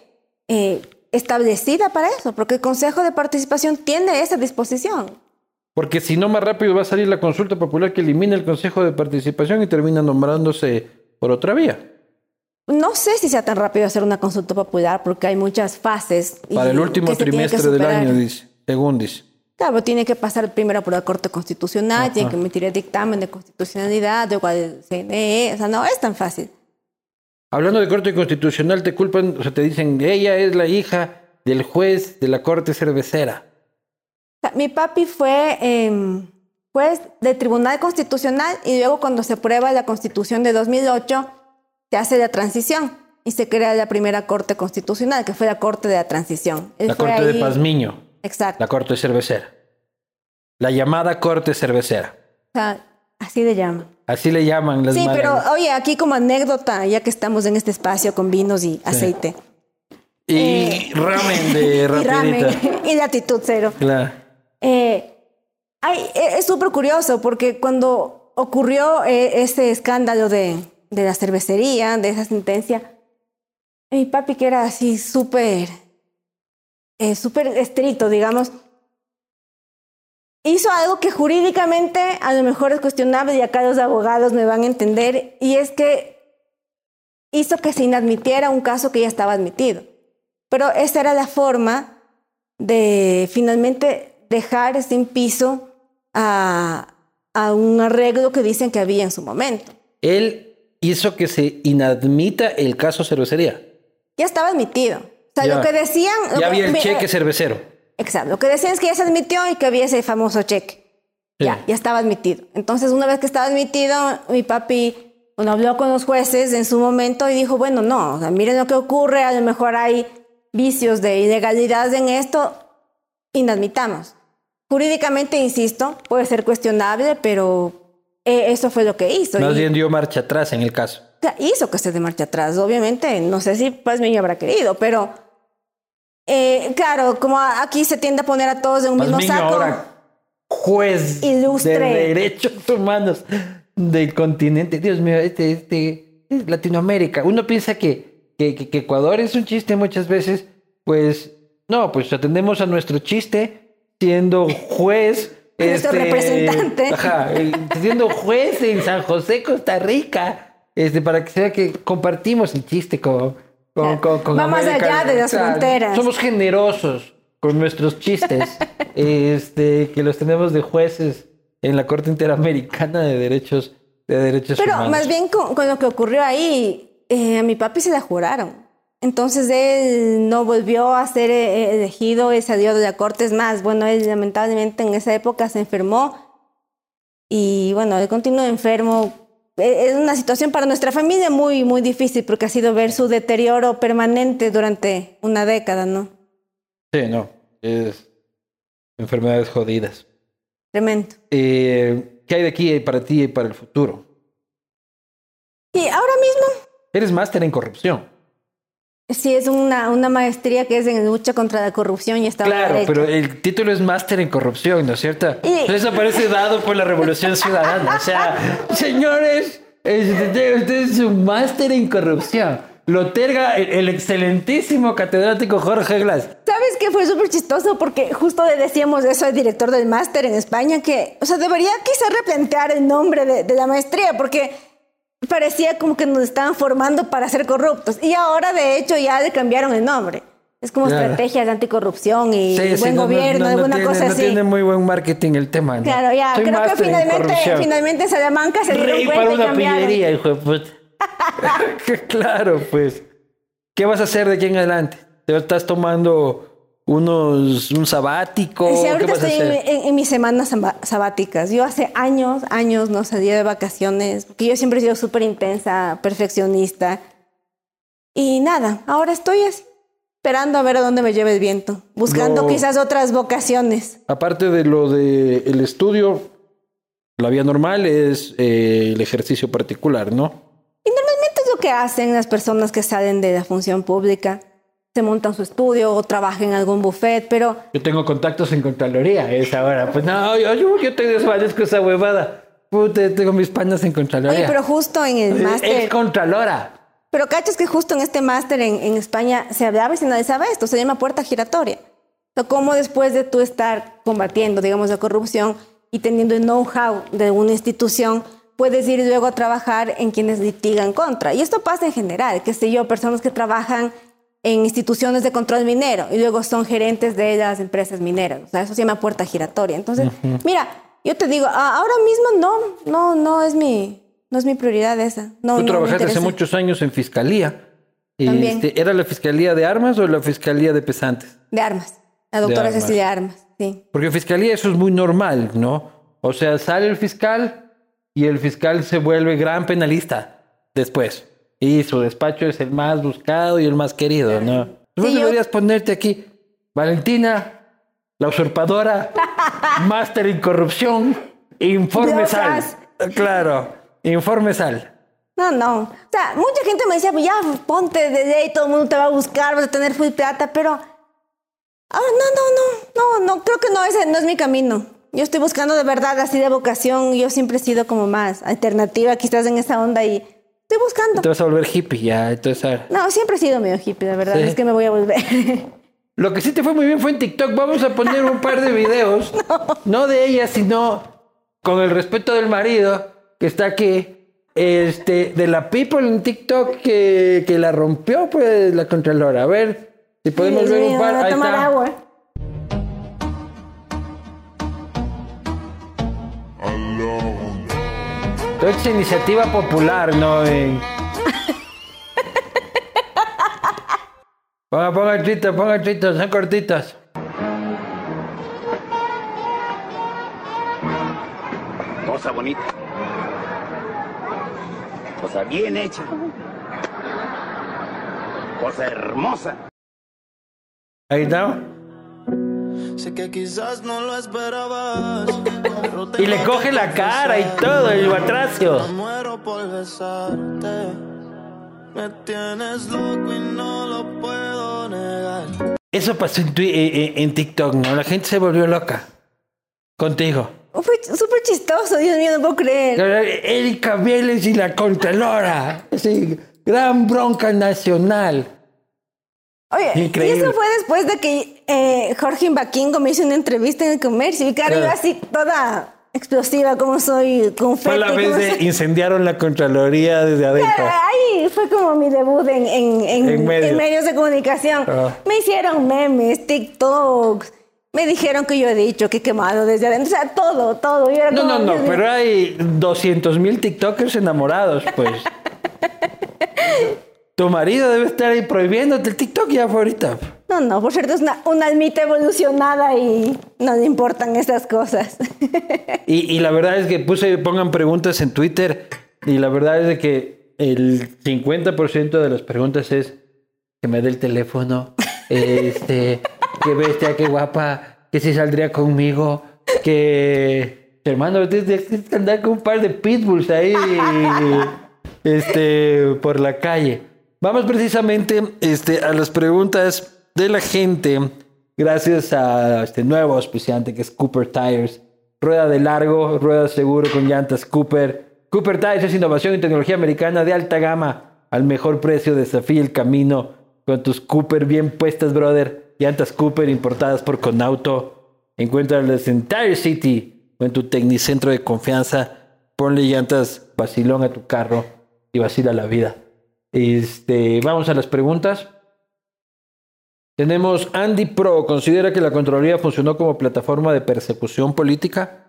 eh, establecida para eso, porque el Consejo de Participación tiene esa disposición. Porque si no, más rápido va a salir la consulta popular que elimina el Consejo de Participación y termina nombrándose por otra vía. No sé si sea tan rápido hacer una consulta popular porque hay muchas fases. Para el último trimestre del año, dice, según dice. Claro, tiene que pasar primero por la Corte Constitucional, tiene que emitir el dictamen de constitucionalidad, luego el CNE, o sea, no es tan fácil. Hablando de Corte Constitucional, te culpan, o sea, te dicen, ella es la hija del juez de la Corte Cervecera. Mi papi fue em, juez del Tribunal Constitucional y luego cuando se aprueba la Constitución de 2008, se hace la transición y se crea la primera Corte Constitucional, que fue la Corte de la Transición. la Corte de Pazmiño. Exacto. La Corte Cervecera. La llamada Corte Cervecera. O sea, así le llaman. Así le llaman las Sí, pero oye, aquí como anécdota, ya que estamos en este espacio con vinos y aceite. Y eh, ramen de rapidita. Y ramen y de actitud cero. Claro. Eh, e, es súper curioso porque cuando ocurrió eh, ese escándalo de, de la cervecería, de esa sentencia, mi papi que era así súper, eh, súper estricto, digamos, hizo algo que jurídicamente a lo mejor es cuestionable y acá los abogados me van a entender, y es que hizo que se inadmitiera un caso que ya estaba admitido. Pero esa era la forma de finalmente dejar sin piso a, a un arreglo que dicen que había en su momento. Él hizo que se inadmita el caso cervecería. Ya estaba admitido. Sea, lo que decían... Ya había el cheque cervecero. Exacto. Lo que decían es que ya se admitió y que había ese famoso cheque. Ya, ya estaba admitido. Entonces, una vez que estaba admitido, mi papi bueno, habló con los jueces en su momento y dijo, bueno, no, o sea, miren lo que ocurre, a lo mejor hay vicios de ilegalidad en esto, inadmitamos. Jurídicamente, insisto, puede ser cuestionable, pero eh, eso fue lo que hizo. Más bien dio marcha atrás en el caso. Hizo que se dé marcha atrás, obviamente. No sé si pues me habrá querido, pero eh, claro, como aquí se tiende a poner a todos en un mismo saco. Ahora, juez Ilustre. de derechos humanos del continente. Dios mío, este, este, Latinoamérica. Uno piensa que, que, que, Ecuador es un chiste muchas veces. Pues no, pues atendemos a nuestro chiste siendo juez este, representante. Ajá, siendo juez en San José, Costa Rica, este, para que sea que compartimos el chiste con, con, con, Va más allá de las fronteras. Somos generosos con nuestros chistes, este, que los tenemos de jueces en la Corte Interamericana de Derechos, de derechos Pero Humanos. más bien con, lo que ocurrió ahí, eh, a mi papi se la juraron. Entonces él no volvió a ser eh, elegido y salió de la corte. Es más, bueno, él lamentablemente en esa época se enfermó y bueno, él continuó enfermo. E, es una situación para nuestra familia muy, muy difícil porque ha sido ver su deterioro permanente durante una década, ¿no? Sí, no, es enfermedades jodidas. Tremendo. Eh, ¿Qué hay de aquí para ti y para el futuro? Y ahora mismo... Eres máster en corrupción. Sí, es una, una maestría que es en lucha contra la corrupción y está Claro, pero el título es máster en corrupción, ¿no es cierto? Eso parece dado por la Revolución Ciudadana. O sea, señores, usted es un máster en corrupción. Lo terga el, excelentísimo catedrático Jorge Glass. ¿Sabes qué fue súper chistoso? Porque justo le decíamos eso al director del máster en España, que, o sea, debería quizás replantear el nombre de, de la maestría, porque parecía como que nos estaban formando para ser corruptos. Y ahora, de hecho, ya le cambiaron el nombre. Es como estrategia de anticorrupción y buen gobierno, alguna cosa así. No tiene muy buen marketing el tema. Claro, ya. Creo que finalmente, finalmente Salamanca se dieron cuenta para una pillería, hijo de puta. claro, pues. ¿Qué vas a hacer de aquí en adelante? ¿Te estás tomando unos, un sabático. Sí, ahorita estoy En, mis semanas sabáticas. Yo hace años, años no salía de vacaciones, porque yo siempre he sido súper intensa, perfeccionista. Y nada, ahora estoy esperando a ver a dónde me lleve el viento, buscando quizás otras vocaciones. Aparte de lo del el estudio, la vía normal es eh, el ejercicio particular, ¿no? Y normalmente es lo que hacen las personas que salen de la función pública se montan su estudio o trabajan en algún buffet, pero... Yo tengo contactos en Contraloría esa hora. Pues no, yo, yo, yo te desvanezco esa huevada. Puta, tengo mis panas en Contraloría. Oye, pero justo en el máster... Es Contralora. Pero cachas que justo en este máster en, en, España se hablaba y se analizaba esto, se llama puerta giratoria. O cómo después de tú estar combatiendo, digamos, la corrupción y teniendo el know-how de una institución, puedes ir luego a trabajar en quienes litigan contra. Y esto pasa en general, que sé yo, personas que trabajan en instituciones de control minero y luego son gerentes de las empresas mineras. O sea, eso se llama puerta giratoria. Entonces, mira, yo te digo, ahora mismo no, no, no es mi, no es mi prioridad esa. No, Tú trabajaste hace muchos años en fiscalía. Este, ¿Era la fiscalía de armas o la fiscalía de pesantes? De armas. La doctora Cecilia Armas, sí. Porque fiscalía eso es muy normal, ¿no? O sea, sale el fiscal y el fiscal se vuelve gran penalista después. Y su despacho es el más buscado y el más querido, ¿no? Tú deberías ponerte aquí, Valentina, la usurpadora, máster en corrupción, informe sal. Claro. Informe sal. No, no. O sea, mucha gente me decía, pues ya ponte de ley, todo el mundo te va a buscar, vas a tener full plata, pero. Ah, no, no, no, no, no, creo que no, ese no es mi camino. Yo estoy buscando de verdad así de vocación. Yo siempre he sido como más alternativa, quizás en esa onda y estoy buscando. Te vas a volver hippie ya, entonces. No, siempre he sido medio hippie, de verdad. Es que me voy a volver. Lo que sí te fue muy bien fue en TikTok. Vamos a poner un par de videos. no. no de ella, sino con el respeto del marido que está aquí, este, de la people en TikTok que, que la rompió, pues, la Contralora. A ver, si podemos ver un par. Ahí tomar está. agua. Esta iniciativa popular, ¿no? ponga, ponga chitas, ponga chitas, son cortitas. Cosa bonita cosa bien hecha, cosa hermosa. Ahí está. Sé que quizás no lo esperabas. y le coge la cara y todo, el batracio. Me muero por besarte. Me tienes loco y no lo puedo negar. Eso pasó en, en TikTok, ¿no? La gente se volvió loca. Contigo. Fue súper chistoso, Dios mío, no puedo creer. Erika Vélez y la Contralora. Sí, gran bronca nacional. Oye, y eso fue después de que eh, Jorge Imbaquingo me hizo una entrevista en el comercio y claro, iba así toda explosiva como soy, con Fue la vez de incendiaron la Contraloría desde adentro. ahí fue como mi debut en, en, medios de comunicación. Ah. Me hicieron memes, TikToks, me dijeron que yo he dicho que he quemado desde adentro. O sea, todo, todo. no, no, no, pero hay 200 mil TikTokers enamorados, pues. tu marido debe estar ahí prohibiéndote el TikTok ya ahorita. No, no, por cierto, es una, una almita evolucionada y no le importan esas cosas. y, la verdad es que puse, pongan preguntas en Twitter y la verdad es de que el 50% de las preguntas es que me dé el teléfono, este, qué bestia, qué guapa, que si saldría conmigo, que hermano, tienes que andar con un par de pitbulls ahí este, por la calle. Vamos precisamente este, a las preguntas de la gente, gracias a este nuevo auspiciante que es Cooper Tires. Rueda de largo, rueda seguro con llantas Cooper. Cooper Tires es innovación y tecnología americana de alta gama al mejor precio. Desafía el camino con tus Cooper bien puestas, brother. Llantas Cooper importadas por Conauto. Encuéntralas en Tire City o en tu tecnicentro de confianza. Ponle llantas vacilón a tu carro y vacila la vida. Este, vamos a las preguntas. Tenemos Andy Pro. ¿Considera que la Contraloría funcionó como plataforma de persecución política?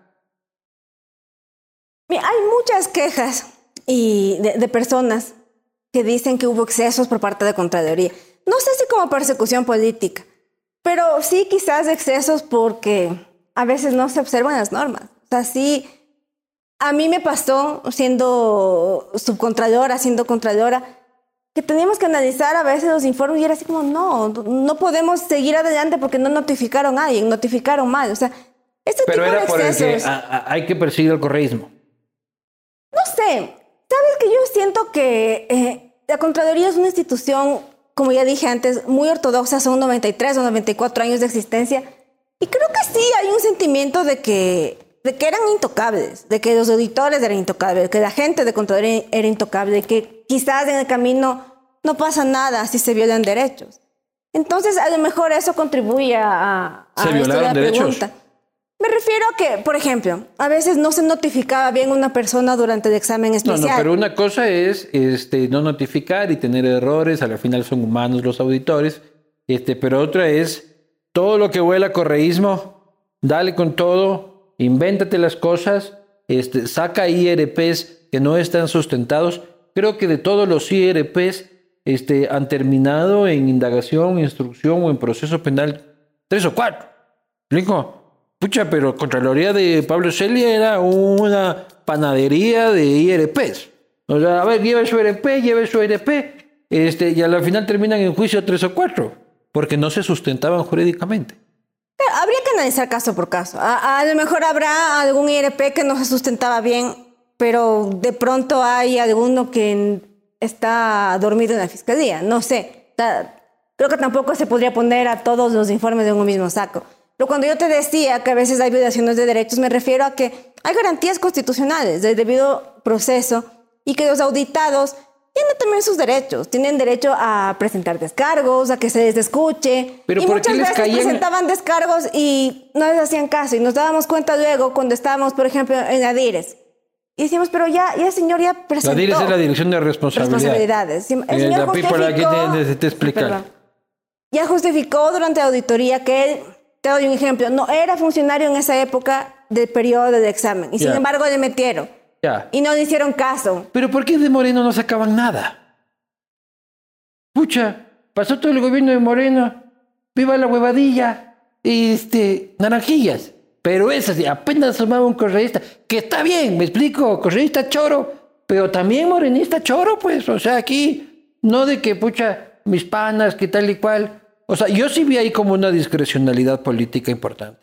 Hay muchas quejas y de, personas que dicen que hubo excesos por parte de Contraloría. No sé si como persecución política, pero sí quizás excesos porque a veces no se observan las normas. O sea, sí, a mí me pasó siendo subcontralora, siendo contralora, que teníamos que analizar a veces los informes y era así como, no, no podemos seguir adelante porque no notificaron a alguien, notificaron mal. O sea, este Pero era por el que hay que perseguir el correísmo. No sé, sabes que yo siento que eh, la Contraloría es una institución como ya dije antes, muy ortodoxas, son 93 o 94 años de existencia. Y creo que sí hay un sentimiento de que, de que eran intocables, de que los auditores eran intocables, que la gente de Contraloría era intocable, que quizás en el camino no pasa nada si se violan derechos. Entonces, a lo mejor eso contribuye a, a ¿Se de violaron la derechos? pregunta. Me refiero a que, por ejemplo, a veces no se notificaba bien una persona durante el examen No, especial. no, pero una cosa es este, no notificar y tener errores, al final son humanos los auditores, este, pero otra es todo lo que huela a correísmo, dale con todo, invéntate las cosas, este, saca IRPs que no están sustentados. Creo que de todos los IRPs este, han terminado en indagación, instrucción o en proceso penal tres o cuatro. ¿Explico? Pucha, pero Contraloría de Pablo Celia era una panadería de IRPs. O sea, a ver, lleve su IRP, lleve su IRP, este, y al final terminan en juicio tres o cuatro, porque no se sustentaban jurídicamente. Pero habría que analizar caso por caso. A, a lo mejor habrá algún IRP que no se sustentaba bien, pero de pronto hay alguno que está dormido en la fiscalía. No sé. Creo que tampoco se podría poner a todos los informes de un mismo saco. Pero cuando yo te decía que a veces hay violaciones de derechos, me refiero a que hay garantías constitucionales del debido proceso y que los auditados tienen también sus derechos. Tienen derecho a presentar descargos, a que se les escuche. Pero y ¿por muchas qué les veces caían- presentaban descargos y no les hacían caso. Y nos dábamos cuenta luego cuando estábamos, por ejemplo, en la DIRES. Y decíamos, pero ya, ya el señor ya presentó. La DIRES es la Dirección de Responsabilidad. responsabilidades. Sí, El Eh, señor justificó- te-. Ya justificó durante la auditoría que él, te doy un ejemplo, no era funcionario en esa época del periodo del examen. Y sin Ya. embargo le metieron. Ya. Y no le hicieron caso. Pero ¿por qué de Moreno no sacaban nada? Pucha, pasó todo el gobierno de Moreno, viva la huevadilla, y este, naranjillas. Pero esas, apenas asomaba un correísta, que está bien, me explico, correísta choro, pero también morenista choro, pues, o sea, aquí, no de que, pucha, mis panas, que tal y cual. O sea, yo sí vi ahí como una discrecionalidad política importante.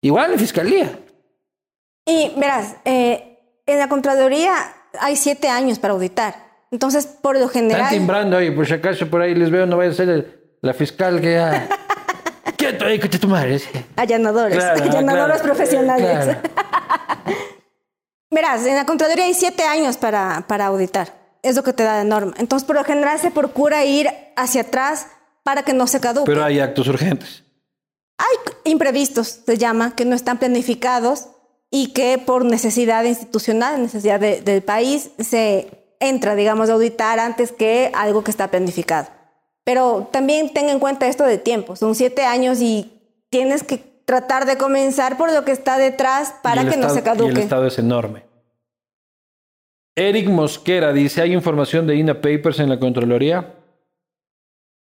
Igual en fiscalía. Y verás, eh, en la Contraloría hay siete años para auditar. Entonces, por lo Están general... timbrando ahí, por si acaso por ahí les veo, no vaya a ser el- la fiscal que ya. Quieto ahí, que tu madre. sí. Allanadores, Claro, allanadores claro, profesionales. claro. Verás, en la Contraloría hay siete años para, para auditar. Es lo que te da la norma. Entonces, por lo general se procura ir hacia atrás para que no se caduque. Pero hay actos urgentes. Hay imprevistos, se llama, que no están planificados y que por necesidad institucional, necesidad de- del país, se entra, digamos, a auditar antes que algo que está planificado. Pero también ten en cuenta esto de tiempo. Son siete años y tienes que tratar de comenzar por lo que está detrás para que no estado- se Y el caduque. estado es enorme. Eric Mosquera dice: ¿hay información de INA Papers en la Contraloría?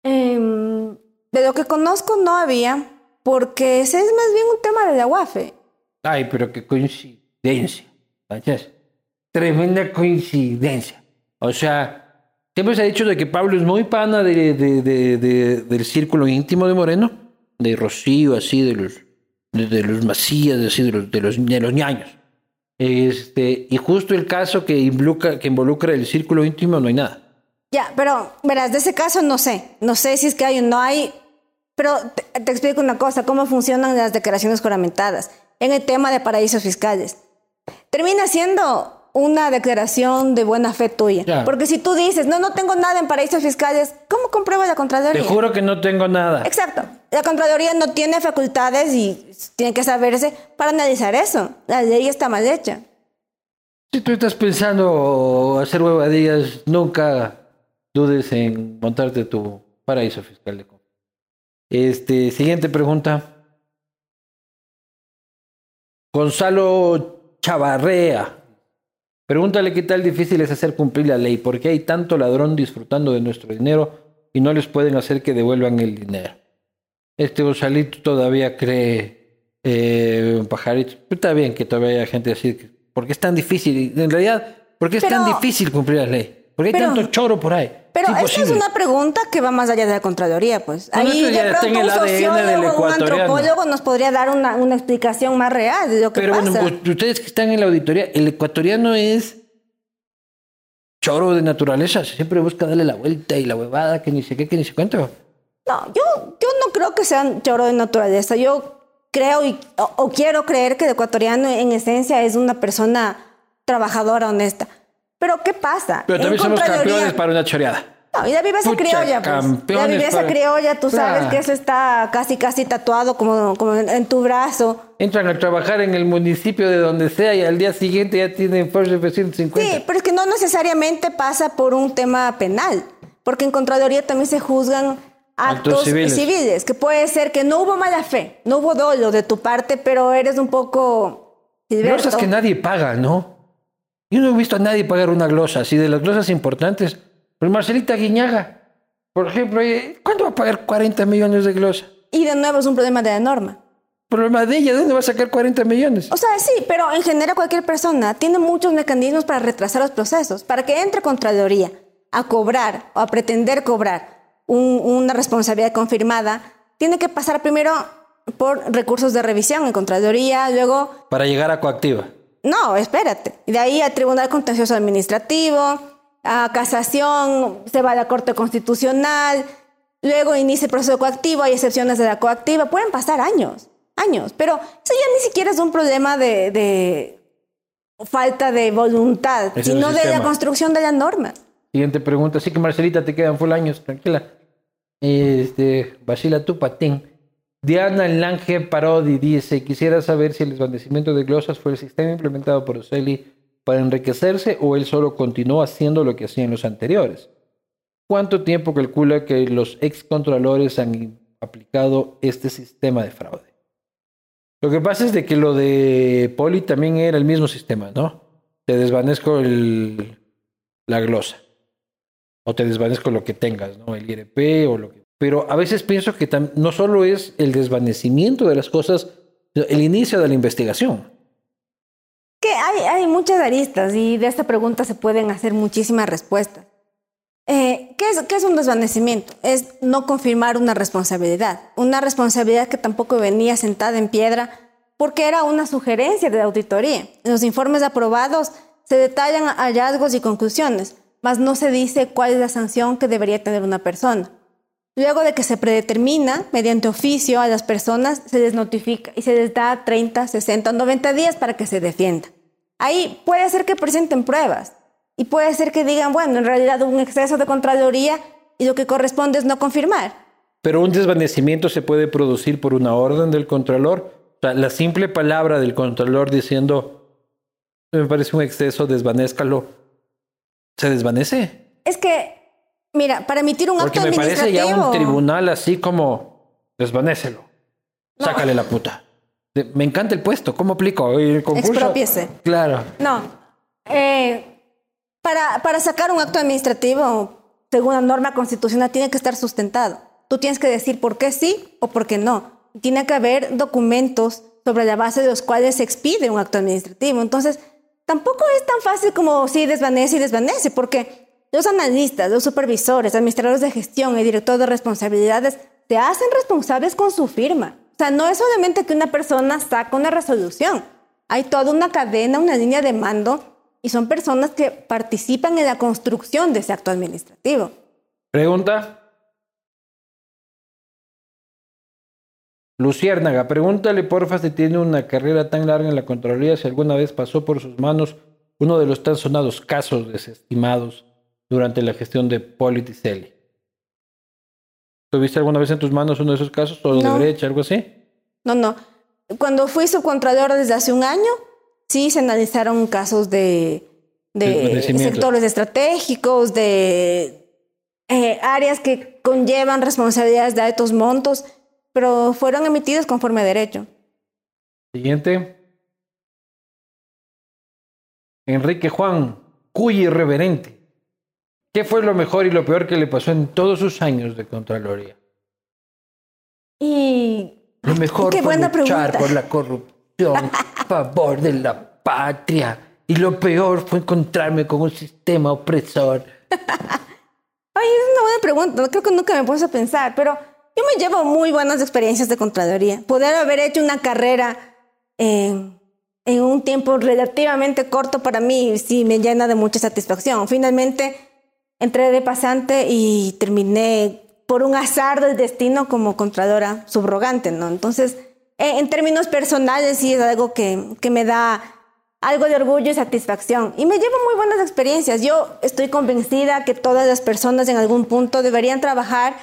Em, de lo que conozco no había, porque ese es más bien un tema de la UAFE. Ay, pero qué coincidencia. ¿cachas? Tremenda coincidencia. O sea, siempre se ha dicho de que Pablo es muy pana de, de- de- de- del círculo íntimo de Moreno, de Rocío, así, de los, de los Macías, así, de los, de los, de los ñaños. Este, y justo el caso que involucra, que involucra el círculo íntimo no hay nada. Ya, pero verás, de ese caso no sé. No sé si es que hay o no hay. Pero te, te explico una cosa, cómo funcionan las declaraciones juramentadas en el tema de paraísos fiscales. Termina siendo una declaración de buena fe tuya. Ya. Porque si tú dices, no, no tengo nada en paraísos fiscales, ¿cómo comprueba la Te Contraloría? juro que no tengo nada. Exacto. La Contraloría no tiene facultades y tiene que saberse para analizar eso. La ley está mal hecha. Si tú estás pensando hacer huevadillas, nunca dudes en montarte tu paraíso fiscal. Este, siguiente pregunta. Gonzalo Chavarrea. Pregúntale qué tal difícil es hacer cumplir la ley. ¿Por qué hay tanto ladrón disfrutando de nuestro dinero y no les pueden hacer que devuelvan el dinero? Este Gonzalito todavía cree eh, un pajarito. Pero Está bien que todavía haya gente así. que- ¿Por qué es tan difícil? En realidad, ¿por qué es Pero- tan difícil cumplir la ley? ¿Por qué hay Pero- tanto choro por ahí? Pero esa es imposible. una pregunta que va más allá de la Contraloría, pues. Bueno, Ahí de pronto un sociólogo, un ecuatoriano. antropólogo nos podría dar una, una explicación más real de lo que Pero pasa. bueno, pues, ustedes que están en la auditoría, el ecuatoriano es choro de naturaleza. Siempre busca darle la vuelta y la huevada, que ni sé qué, que ni sé cuánto. No, yo, yo no creo que sean choro de naturaleza. Yo creo y, o, o quiero creer que el ecuatoriano en esencia es una persona trabajadora, honesta. Pero ¿qué pasa? Pero también somos campeones para una choreada. No, y la viveza Pucha, criolla, pues. Viveza para- criolla, tú sabes Claro. que eso está casi, casi tatuado como, como en, en tu brazo. Entran a trabajar en el municipio de donde sea y al día siguiente ya tienen Porsche F-150. Sí, pero es que no necesariamente pasa por un tema penal, porque en Contraloría también se juzgan Actos actos civiles. civiles. que puede ser que no hubo mala fe, no hubo dolo de tu parte, pero eres un poco... Gilberto. Glosas que nadie paga, ¿no? Yo no he visto a nadie pagar una glosa, así de las glosas importantes. Pues Marcelita Guiñaga, por ejemplo, eh, ¿cuándo va a pagar 40 millones de glosa? Y de nuevo es un problema de la norma. Problema de ella, ¿de dónde va a sacar 40 millones? O sea, sí, pero en general cualquier persona tiene muchos mecanismos para retrasar los procesos. Para que entre Contraloría a cobrar o a pretender cobrar un- una responsabilidad confirmada, tiene que pasar primero por recursos de revisión en Contraloría, luego Para llegar a coactiva. No, espérate. De ahí al Tribunal Contencioso Administrativo, a casación, se va a la Corte Constitucional, luego inicia el proceso coactivo, hay excepciones de la coactiva, pueden pasar años, años, pero eso ya ni siquiera es un problema de, de falta de voluntad, Es sino de la construcción de la norma. Siguiente pregunta. Sí que Marcelita te quedan full años, tranquila. Este, vacila tu patín. Diana Lange Parodi dice, quisiera saber si el desvanecimiento de glosas fue el sistema implementado por Oceli para enriquecerse o él solo continuó haciendo lo que hacían los anteriores. ¿Cuánto tiempo calcula que los excontrolores han aplicado este sistema de fraude? Lo que pasa es de que lo de Poli también era el mismo sistema, ¿no? Te desvanezco el, la glosa. O te desvanezco lo que tengas, ¿no? El IRP o lo que... Pero a veces pienso que no solo es el desvanecimiento de las cosas, el inicio de la investigación. Que hay, muchas aristas y de esta pregunta se pueden hacer muchísimas respuestas. Eh, ¿qué, es, qué es un desvanecimiento? Es no confirmar una responsabilidad, una responsabilidad que tampoco venía sentada en piedra porque era una sugerencia de auditoría. En los informes aprobados se detallan hallazgos y conclusiones, mas no se dice cuál es la sanción que debería tener una persona. Luego de que se predetermina mediante oficio a las personas, se les notifica y se les da 30, 60 o 90 días para que se defienda. Ahí puede ser que presenten pruebas y puede ser que digan, bueno, en realidad un exceso de Contraloría y lo que corresponde es no confirmar. Pero un desvanecimiento se puede producir por una orden del Contralor. O sea, la simple palabra del Contralor diciendo, me parece un exceso, desvanézcalo, se desvanece. Es que, mira, para emitir un Porque acto me parece ya un tribunal así como, desvanécelo, No. sácale la puta. Me encanta el puesto, ¿cómo aplico? El concurso. Expropiese. Claro. No. Eh, para, para sacar un acto administrativo, según la norma constitucional, tiene que estar sustentado. Tú tienes que decir por qué sí o por qué no. Tiene que haber documentos sobre la base de los cuales se expide un acto administrativo. Entonces, tampoco es tan fácil como sí desvanece y desvanece, porque los analistas, los supervisores, administradores de gestión y directores de responsabilidades se hacen responsables con su firma. O sea, no es solamente que una persona saca una resolución. Hay toda una cadena, una línea de mando y son personas que participan en la construcción de ese acto administrativo. Pregunta. Luciérnaga, pregúntale porfa si tiene una carrera tan larga en la Contraloría si alguna vez pasó por sus manos uno de los tan sonados casos desestimados durante la gestión de Politicelli. ¿Tuviste alguna vez en tus manos uno de esos casos? ¿O de brecha, algo así? No, no. Cuando fui subcontralora desde hace un año, sí se analizaron casos de, sectores estratégicos, de eh, áreas que conllevan responsabilidades de altos montos, pero fueron emitidos conforme a derecho. Siguiente. Enrique Juan, cuy irreverente. ¿Qué fue lo mejor y lo peor que le pasó en todos sus años de Contraloría? Y Lo mejor Qué fue buena luchar pregunta. por la corrupción a favor de la patria. Y lo peor fue encontrarme con un sistema opresor. Ay, es una buena pregunta. Creo que nunca me puesto a pensar, pero yo me llevo muy buenas experiencias de Contraloría. Poder haber hecho una carrera en, en un tiempo relativamente corto para mí sí me llena de mucha satisfacción. Finalmente entré de pasante y terminé por un azar del destino como Contralora subrogante, ¿no? Entonces, eh, en términos personales sí es algo que, que me da algo de orgullo y satisfacción. Y me llevo muy buenas experiencias. Yo estoy convencida que todas las personas en algún punto deberían trabajar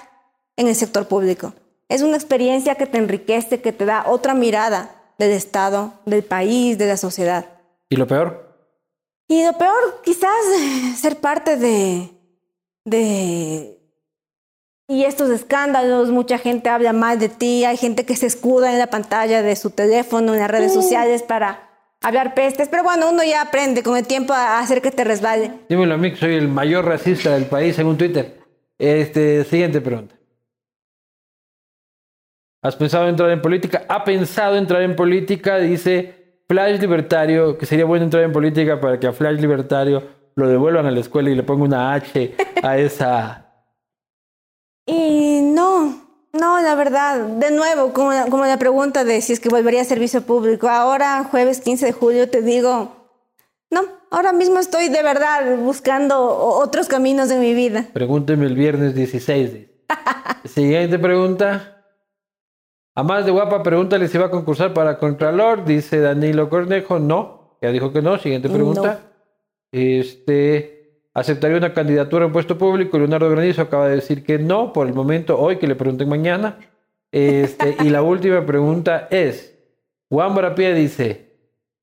en el sector público. Es una experiencia que te enriquece, que te da otra mirada del Estado, del país, de la sociedad. ¿Y lo peor? Y lo peor, quizás ser parte de, de y estos escándalos, mucha gente habla mal de ti, hay gente que se escuda en la pantalla de su teléfono, en las redes sociales para hablar pestes, pero bueno, uno ya aprende con el tiempo a hacer que te resbale. Dímelo a mí, que soy el mayor racista del país según Twitter. Este, siguiente pregunta. ¿Has pensado entrar en política? ¿Ha pensado entrar en política? Dice Flash Libertario, que sería bueno entrar en política para que a Flash Libertario lo devuelvan a la escuela y le ponga una H a esa... Y no, no, la verdad, de nuevo, como la, como la pregunta de si es que volvería a servicio público. Ahora, jueves 15 de julio, te digo, no, ahora mismo estoy de verdad buscando otros caminos en mi vida. Pregúnteme el viernes 16. dice. Siguiente pregunta. A más de guapa, pregúntale si va a concursar para Contralor. Dice Danilo Cornejo. No, ya dijo que no. Siguiente pregunta. Este. ¿Aceptaría una candidatura a puesto público? Leonardo Granizo acaba de decir que no por el momento, hoy que le pregunten mañana. Este, y la última pregunta es, Juan Barapía dice,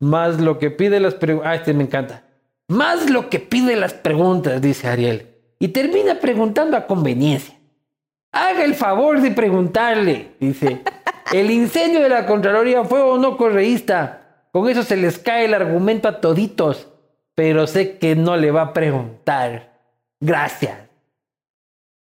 más lo que pide las preguntas, ah, este me encanta, más lo que pide las preguntas, dice Ariel, y termina preguntando a conveniencia. Haga el favor de preguntarle, dice, ¿el incendio de la Contraloría fue o no correísta? Con eso se les cae el argumento a toditos pero sé que no le va a preguntar. Gracias.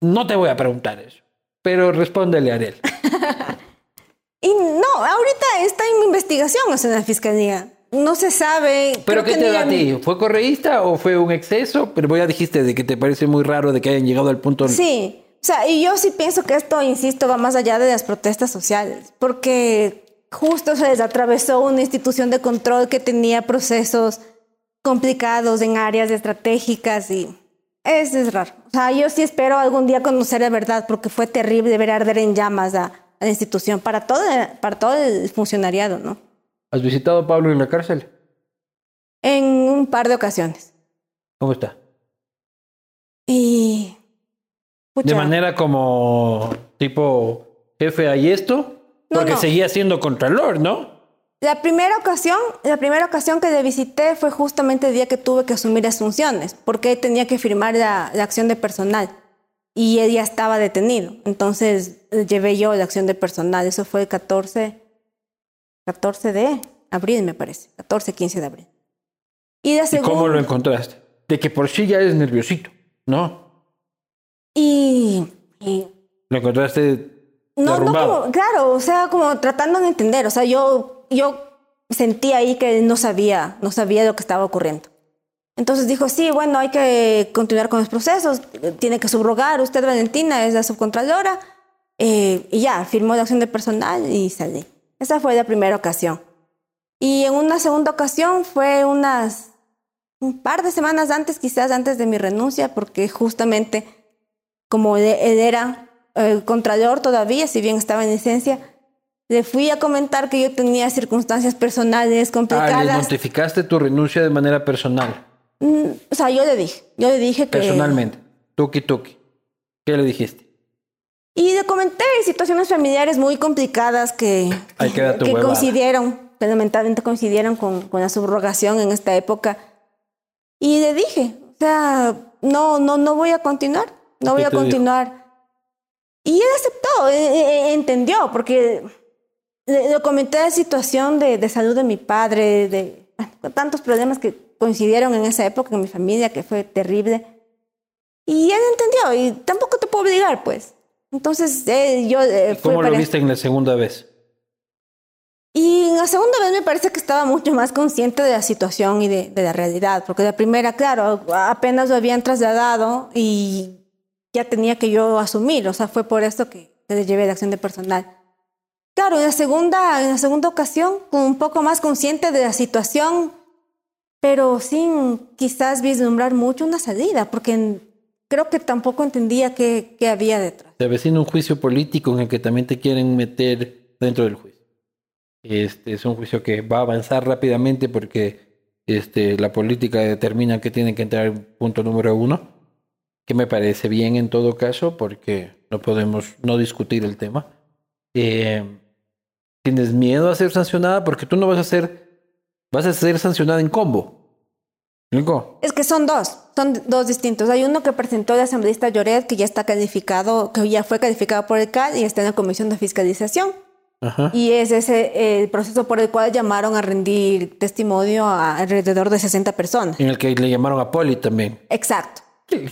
No te voy a preguntar eso, pero respóndele a él. y no, ahorita está en investigación o sea, en la fiscalía. No se sabe. ¿Pero qué te da a ti? ¿Fue correísta o fue un exceso? Pero ya dijiste de que te parece muy raro de que hayan llegado al punto. Sí, o sea, y yo sí pienso que esto, insisto, va más allá de las protestas sociales, porque justo se les atravesó una institución de control que tenía procesos complicados en áreas estratégicas y es, es raro. O sea, yo sí espero algún día conocer la verdad porque fue terrible ver arder en llamas a, la institución para todo, para todo el funcionariado, ¿no? ¿Has visitado a Pablo en la cárcel? En un par de ocasiones. ¿Cómo está? Y... De manera como tipo jefe hay esto, porque seguía siendo contralor, ¿no? La primera ocasión, la primera ocasión que le visité fue justamente el día que tuve que asumir las funciones, porque tenía que firmar la, acción de personal y él ya estaba detenido. Entonces llevé yo la acción de personal. Eso fue el 14, 14 de abril, me parece. 14, 15 de abril. Y, cómo lo encontraste? De que por sí ya eres nerviosito, ¿no? Y... ¿Lo encontraste no, no, claro, o sea, como tratando de entender. O sea, yo yo sentí ahí que no sabía, no sabía lo que estaba ocurriendo. Entonces dijo, sí, bueno, hay que continuar con los procesos, tiene que subrogar, usted Valentina es la subcontralora, eh, y ya, firmó la acción de personal y salí. Esa fue la primera ocasión. Y en una segunda ocasión fue unas, un par de semanas antes, quizás antes de mi renuncia, porque justamente como él era el eh, contralor todavía, si bien estaba en licencia, le fui a comentar que yo tenía circunstancias personales complicadas. Ah, ¿le notificaste tu renuncia de manera personal? Mm, o sea, yo le dije, yo le dije que... Personalmente, tuki tuki. ¿Qué le dijiste? Y le comenté situaciones familiares muy complicadas que, que, coincidieron, que lamentablemente coincidieron con, con la subrogación en esta época. Y le dije, o sea, no, no, no voy a continuar, no voy a continuar. Y él aceptó, e, e, e, entendió, porque le, comenté la situación de, de, salud de mi padre, de tantos problemas que coincidieron en esa época en mi familia, que fue terrible. Y él entendió, y tampoco te puedo obligar, pues. Entonces, eh, yo... Eh, ¿Cómo lo viste en la segunda vez? Y en la segunda vez me parece que estaba mucho más consciente de la situación y de, de, la realidad, porque la primera, claro, apenas lo habían trasladado y ya tenía que yo asumir, o sea, fue por eso que, que le llevé la acción de personal. Claro, en la segunda, en la segunda ocasión, un poco más consciente de la situación, pero sin quizás vislumbrar mucho una salida, porque creo que tampoco entendía qué, qué había detrás. Se avecina un juicio político en el que también te quieren meter dentro del juicio. Este es un juicio que va a avanzar rápidamente porque este, la política determina que tiene que entrar punto número uno, que me parece bien en todo caso, porque no podemos no discutir el tema. Eh, ¿Tienes miedo a ser sancionada? Porque tú no vas a ser, vas a ser sancionada en combo. ¿Explico? Es que son dos, son dos distintos. Hay uno que presentó el asambleísta Lloret, que ya está calificado, que ya fue calificado por el CAD y está en la comisión de fiscalización. Ajá. Y es ese el proceso por el cual llamaron a rendir testimonio a alrededor de 60 personas. En el que le llamaron a Poli también. Exacto. Qué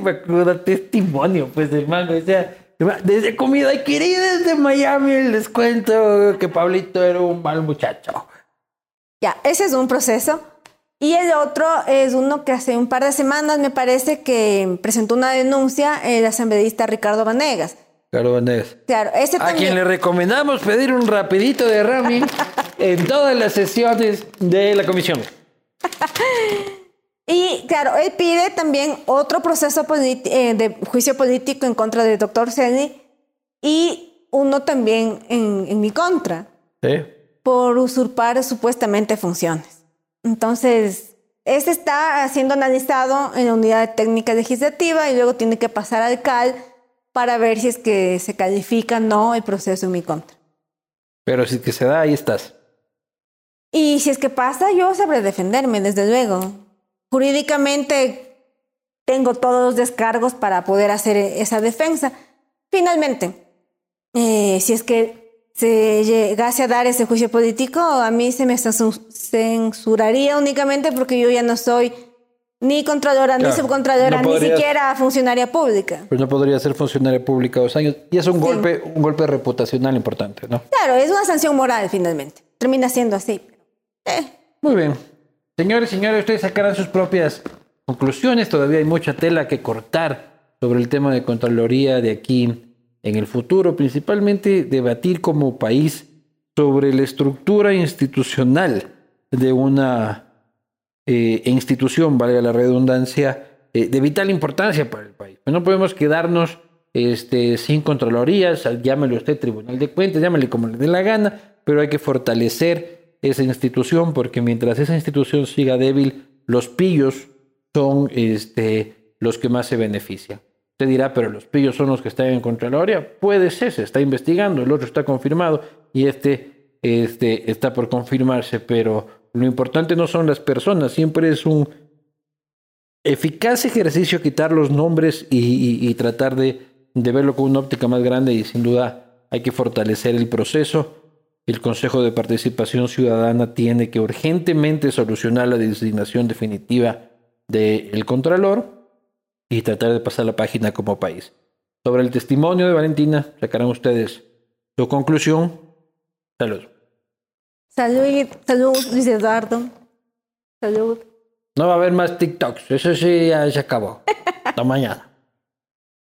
me acuerdo, testimonio, pues, hermano. O sea, desde comida y querida desde Miami les cuento que Pablito era un mal muchacho. Ya, ese es un proceso. Y el otro es uno que hace un par de semanas me parece que presentó una denuncia el asambleísta Ricardo Vanegas. Claro, Vanés. Claro, ese A también. quien le recomendamos pedir un rapidito de ramen en todas las sesiones de la comisión. Y claro, él pide también otro proceso eh, de juicio político en contra del doctor Ceni y uno también en, en mi contra ¿Sí? por usurpar supuestamente funciones. Entonces, este está siendo analizado en la unidad técnica legislativa y luego tiene que pasar al CAL para ver si es que se califica o no el proceso en mi contra. Pero si es que se da, ahí estás. Y si es que pasa, yo sabré defenderme, desde luego. Jurídicamente tengo todos los descargos para poder hacer esa defensa. Finalmente, eh, si es que se llegase a dar ese juicio político, a mí se me censu- censuraría únicamente porque yo ya no soy ni controladora, Claro, ni subcontrolora, no ni podrías- siquiera funcionaria pública. Pues no podría ser funcionaria pública dos años. Y es un golpe, un golpe reputacional importante, ¿no? Claro, es una sanción moral finalmente. Termina siendo así. eh, Muy bien. Señores, señores, ustedes sacarán sus propias conclusiones. Todavía hay mucha tela que cortar sobre el tema de Contraloría de aquí en el futuro. Principalmente debatir como país sobre la estructura institucional de una eh, institución, valga la redundancia, eh, de vital importancia para el país. No podemos quedarnos este, sin Contralorías, llámelo usted Tribunal de Cuentas, llámale como le dé la gana, pero hay que fortalecer esa institución porque mientras esa institución siga débil, los pillos son este, los que más se benefician. Usted dirá, pero los pillos son los que están en Contraloría. Puede ser, se está investigando, el otro está confirmado y este, este está por confirmarse, pero lo importante no son las personas, siempre es un eficaz ejercicio quitar los nombres y, y- tratar de, de verlo con una óptica más grande y sin duda hay que fortalecer el proceso. El Consejo de Participación Ciudadana tiene que urgentemente solucionar la designación definitiva del Contralor y tratar de pasar la página como país. Sobre el testimonio de Valentina, sacarán ustedes su conclusión. Salud. salud, salud, Luis Eduardo. Salud. No va a haber más TikToks, eso sí ya se acabó. Hasta mañana.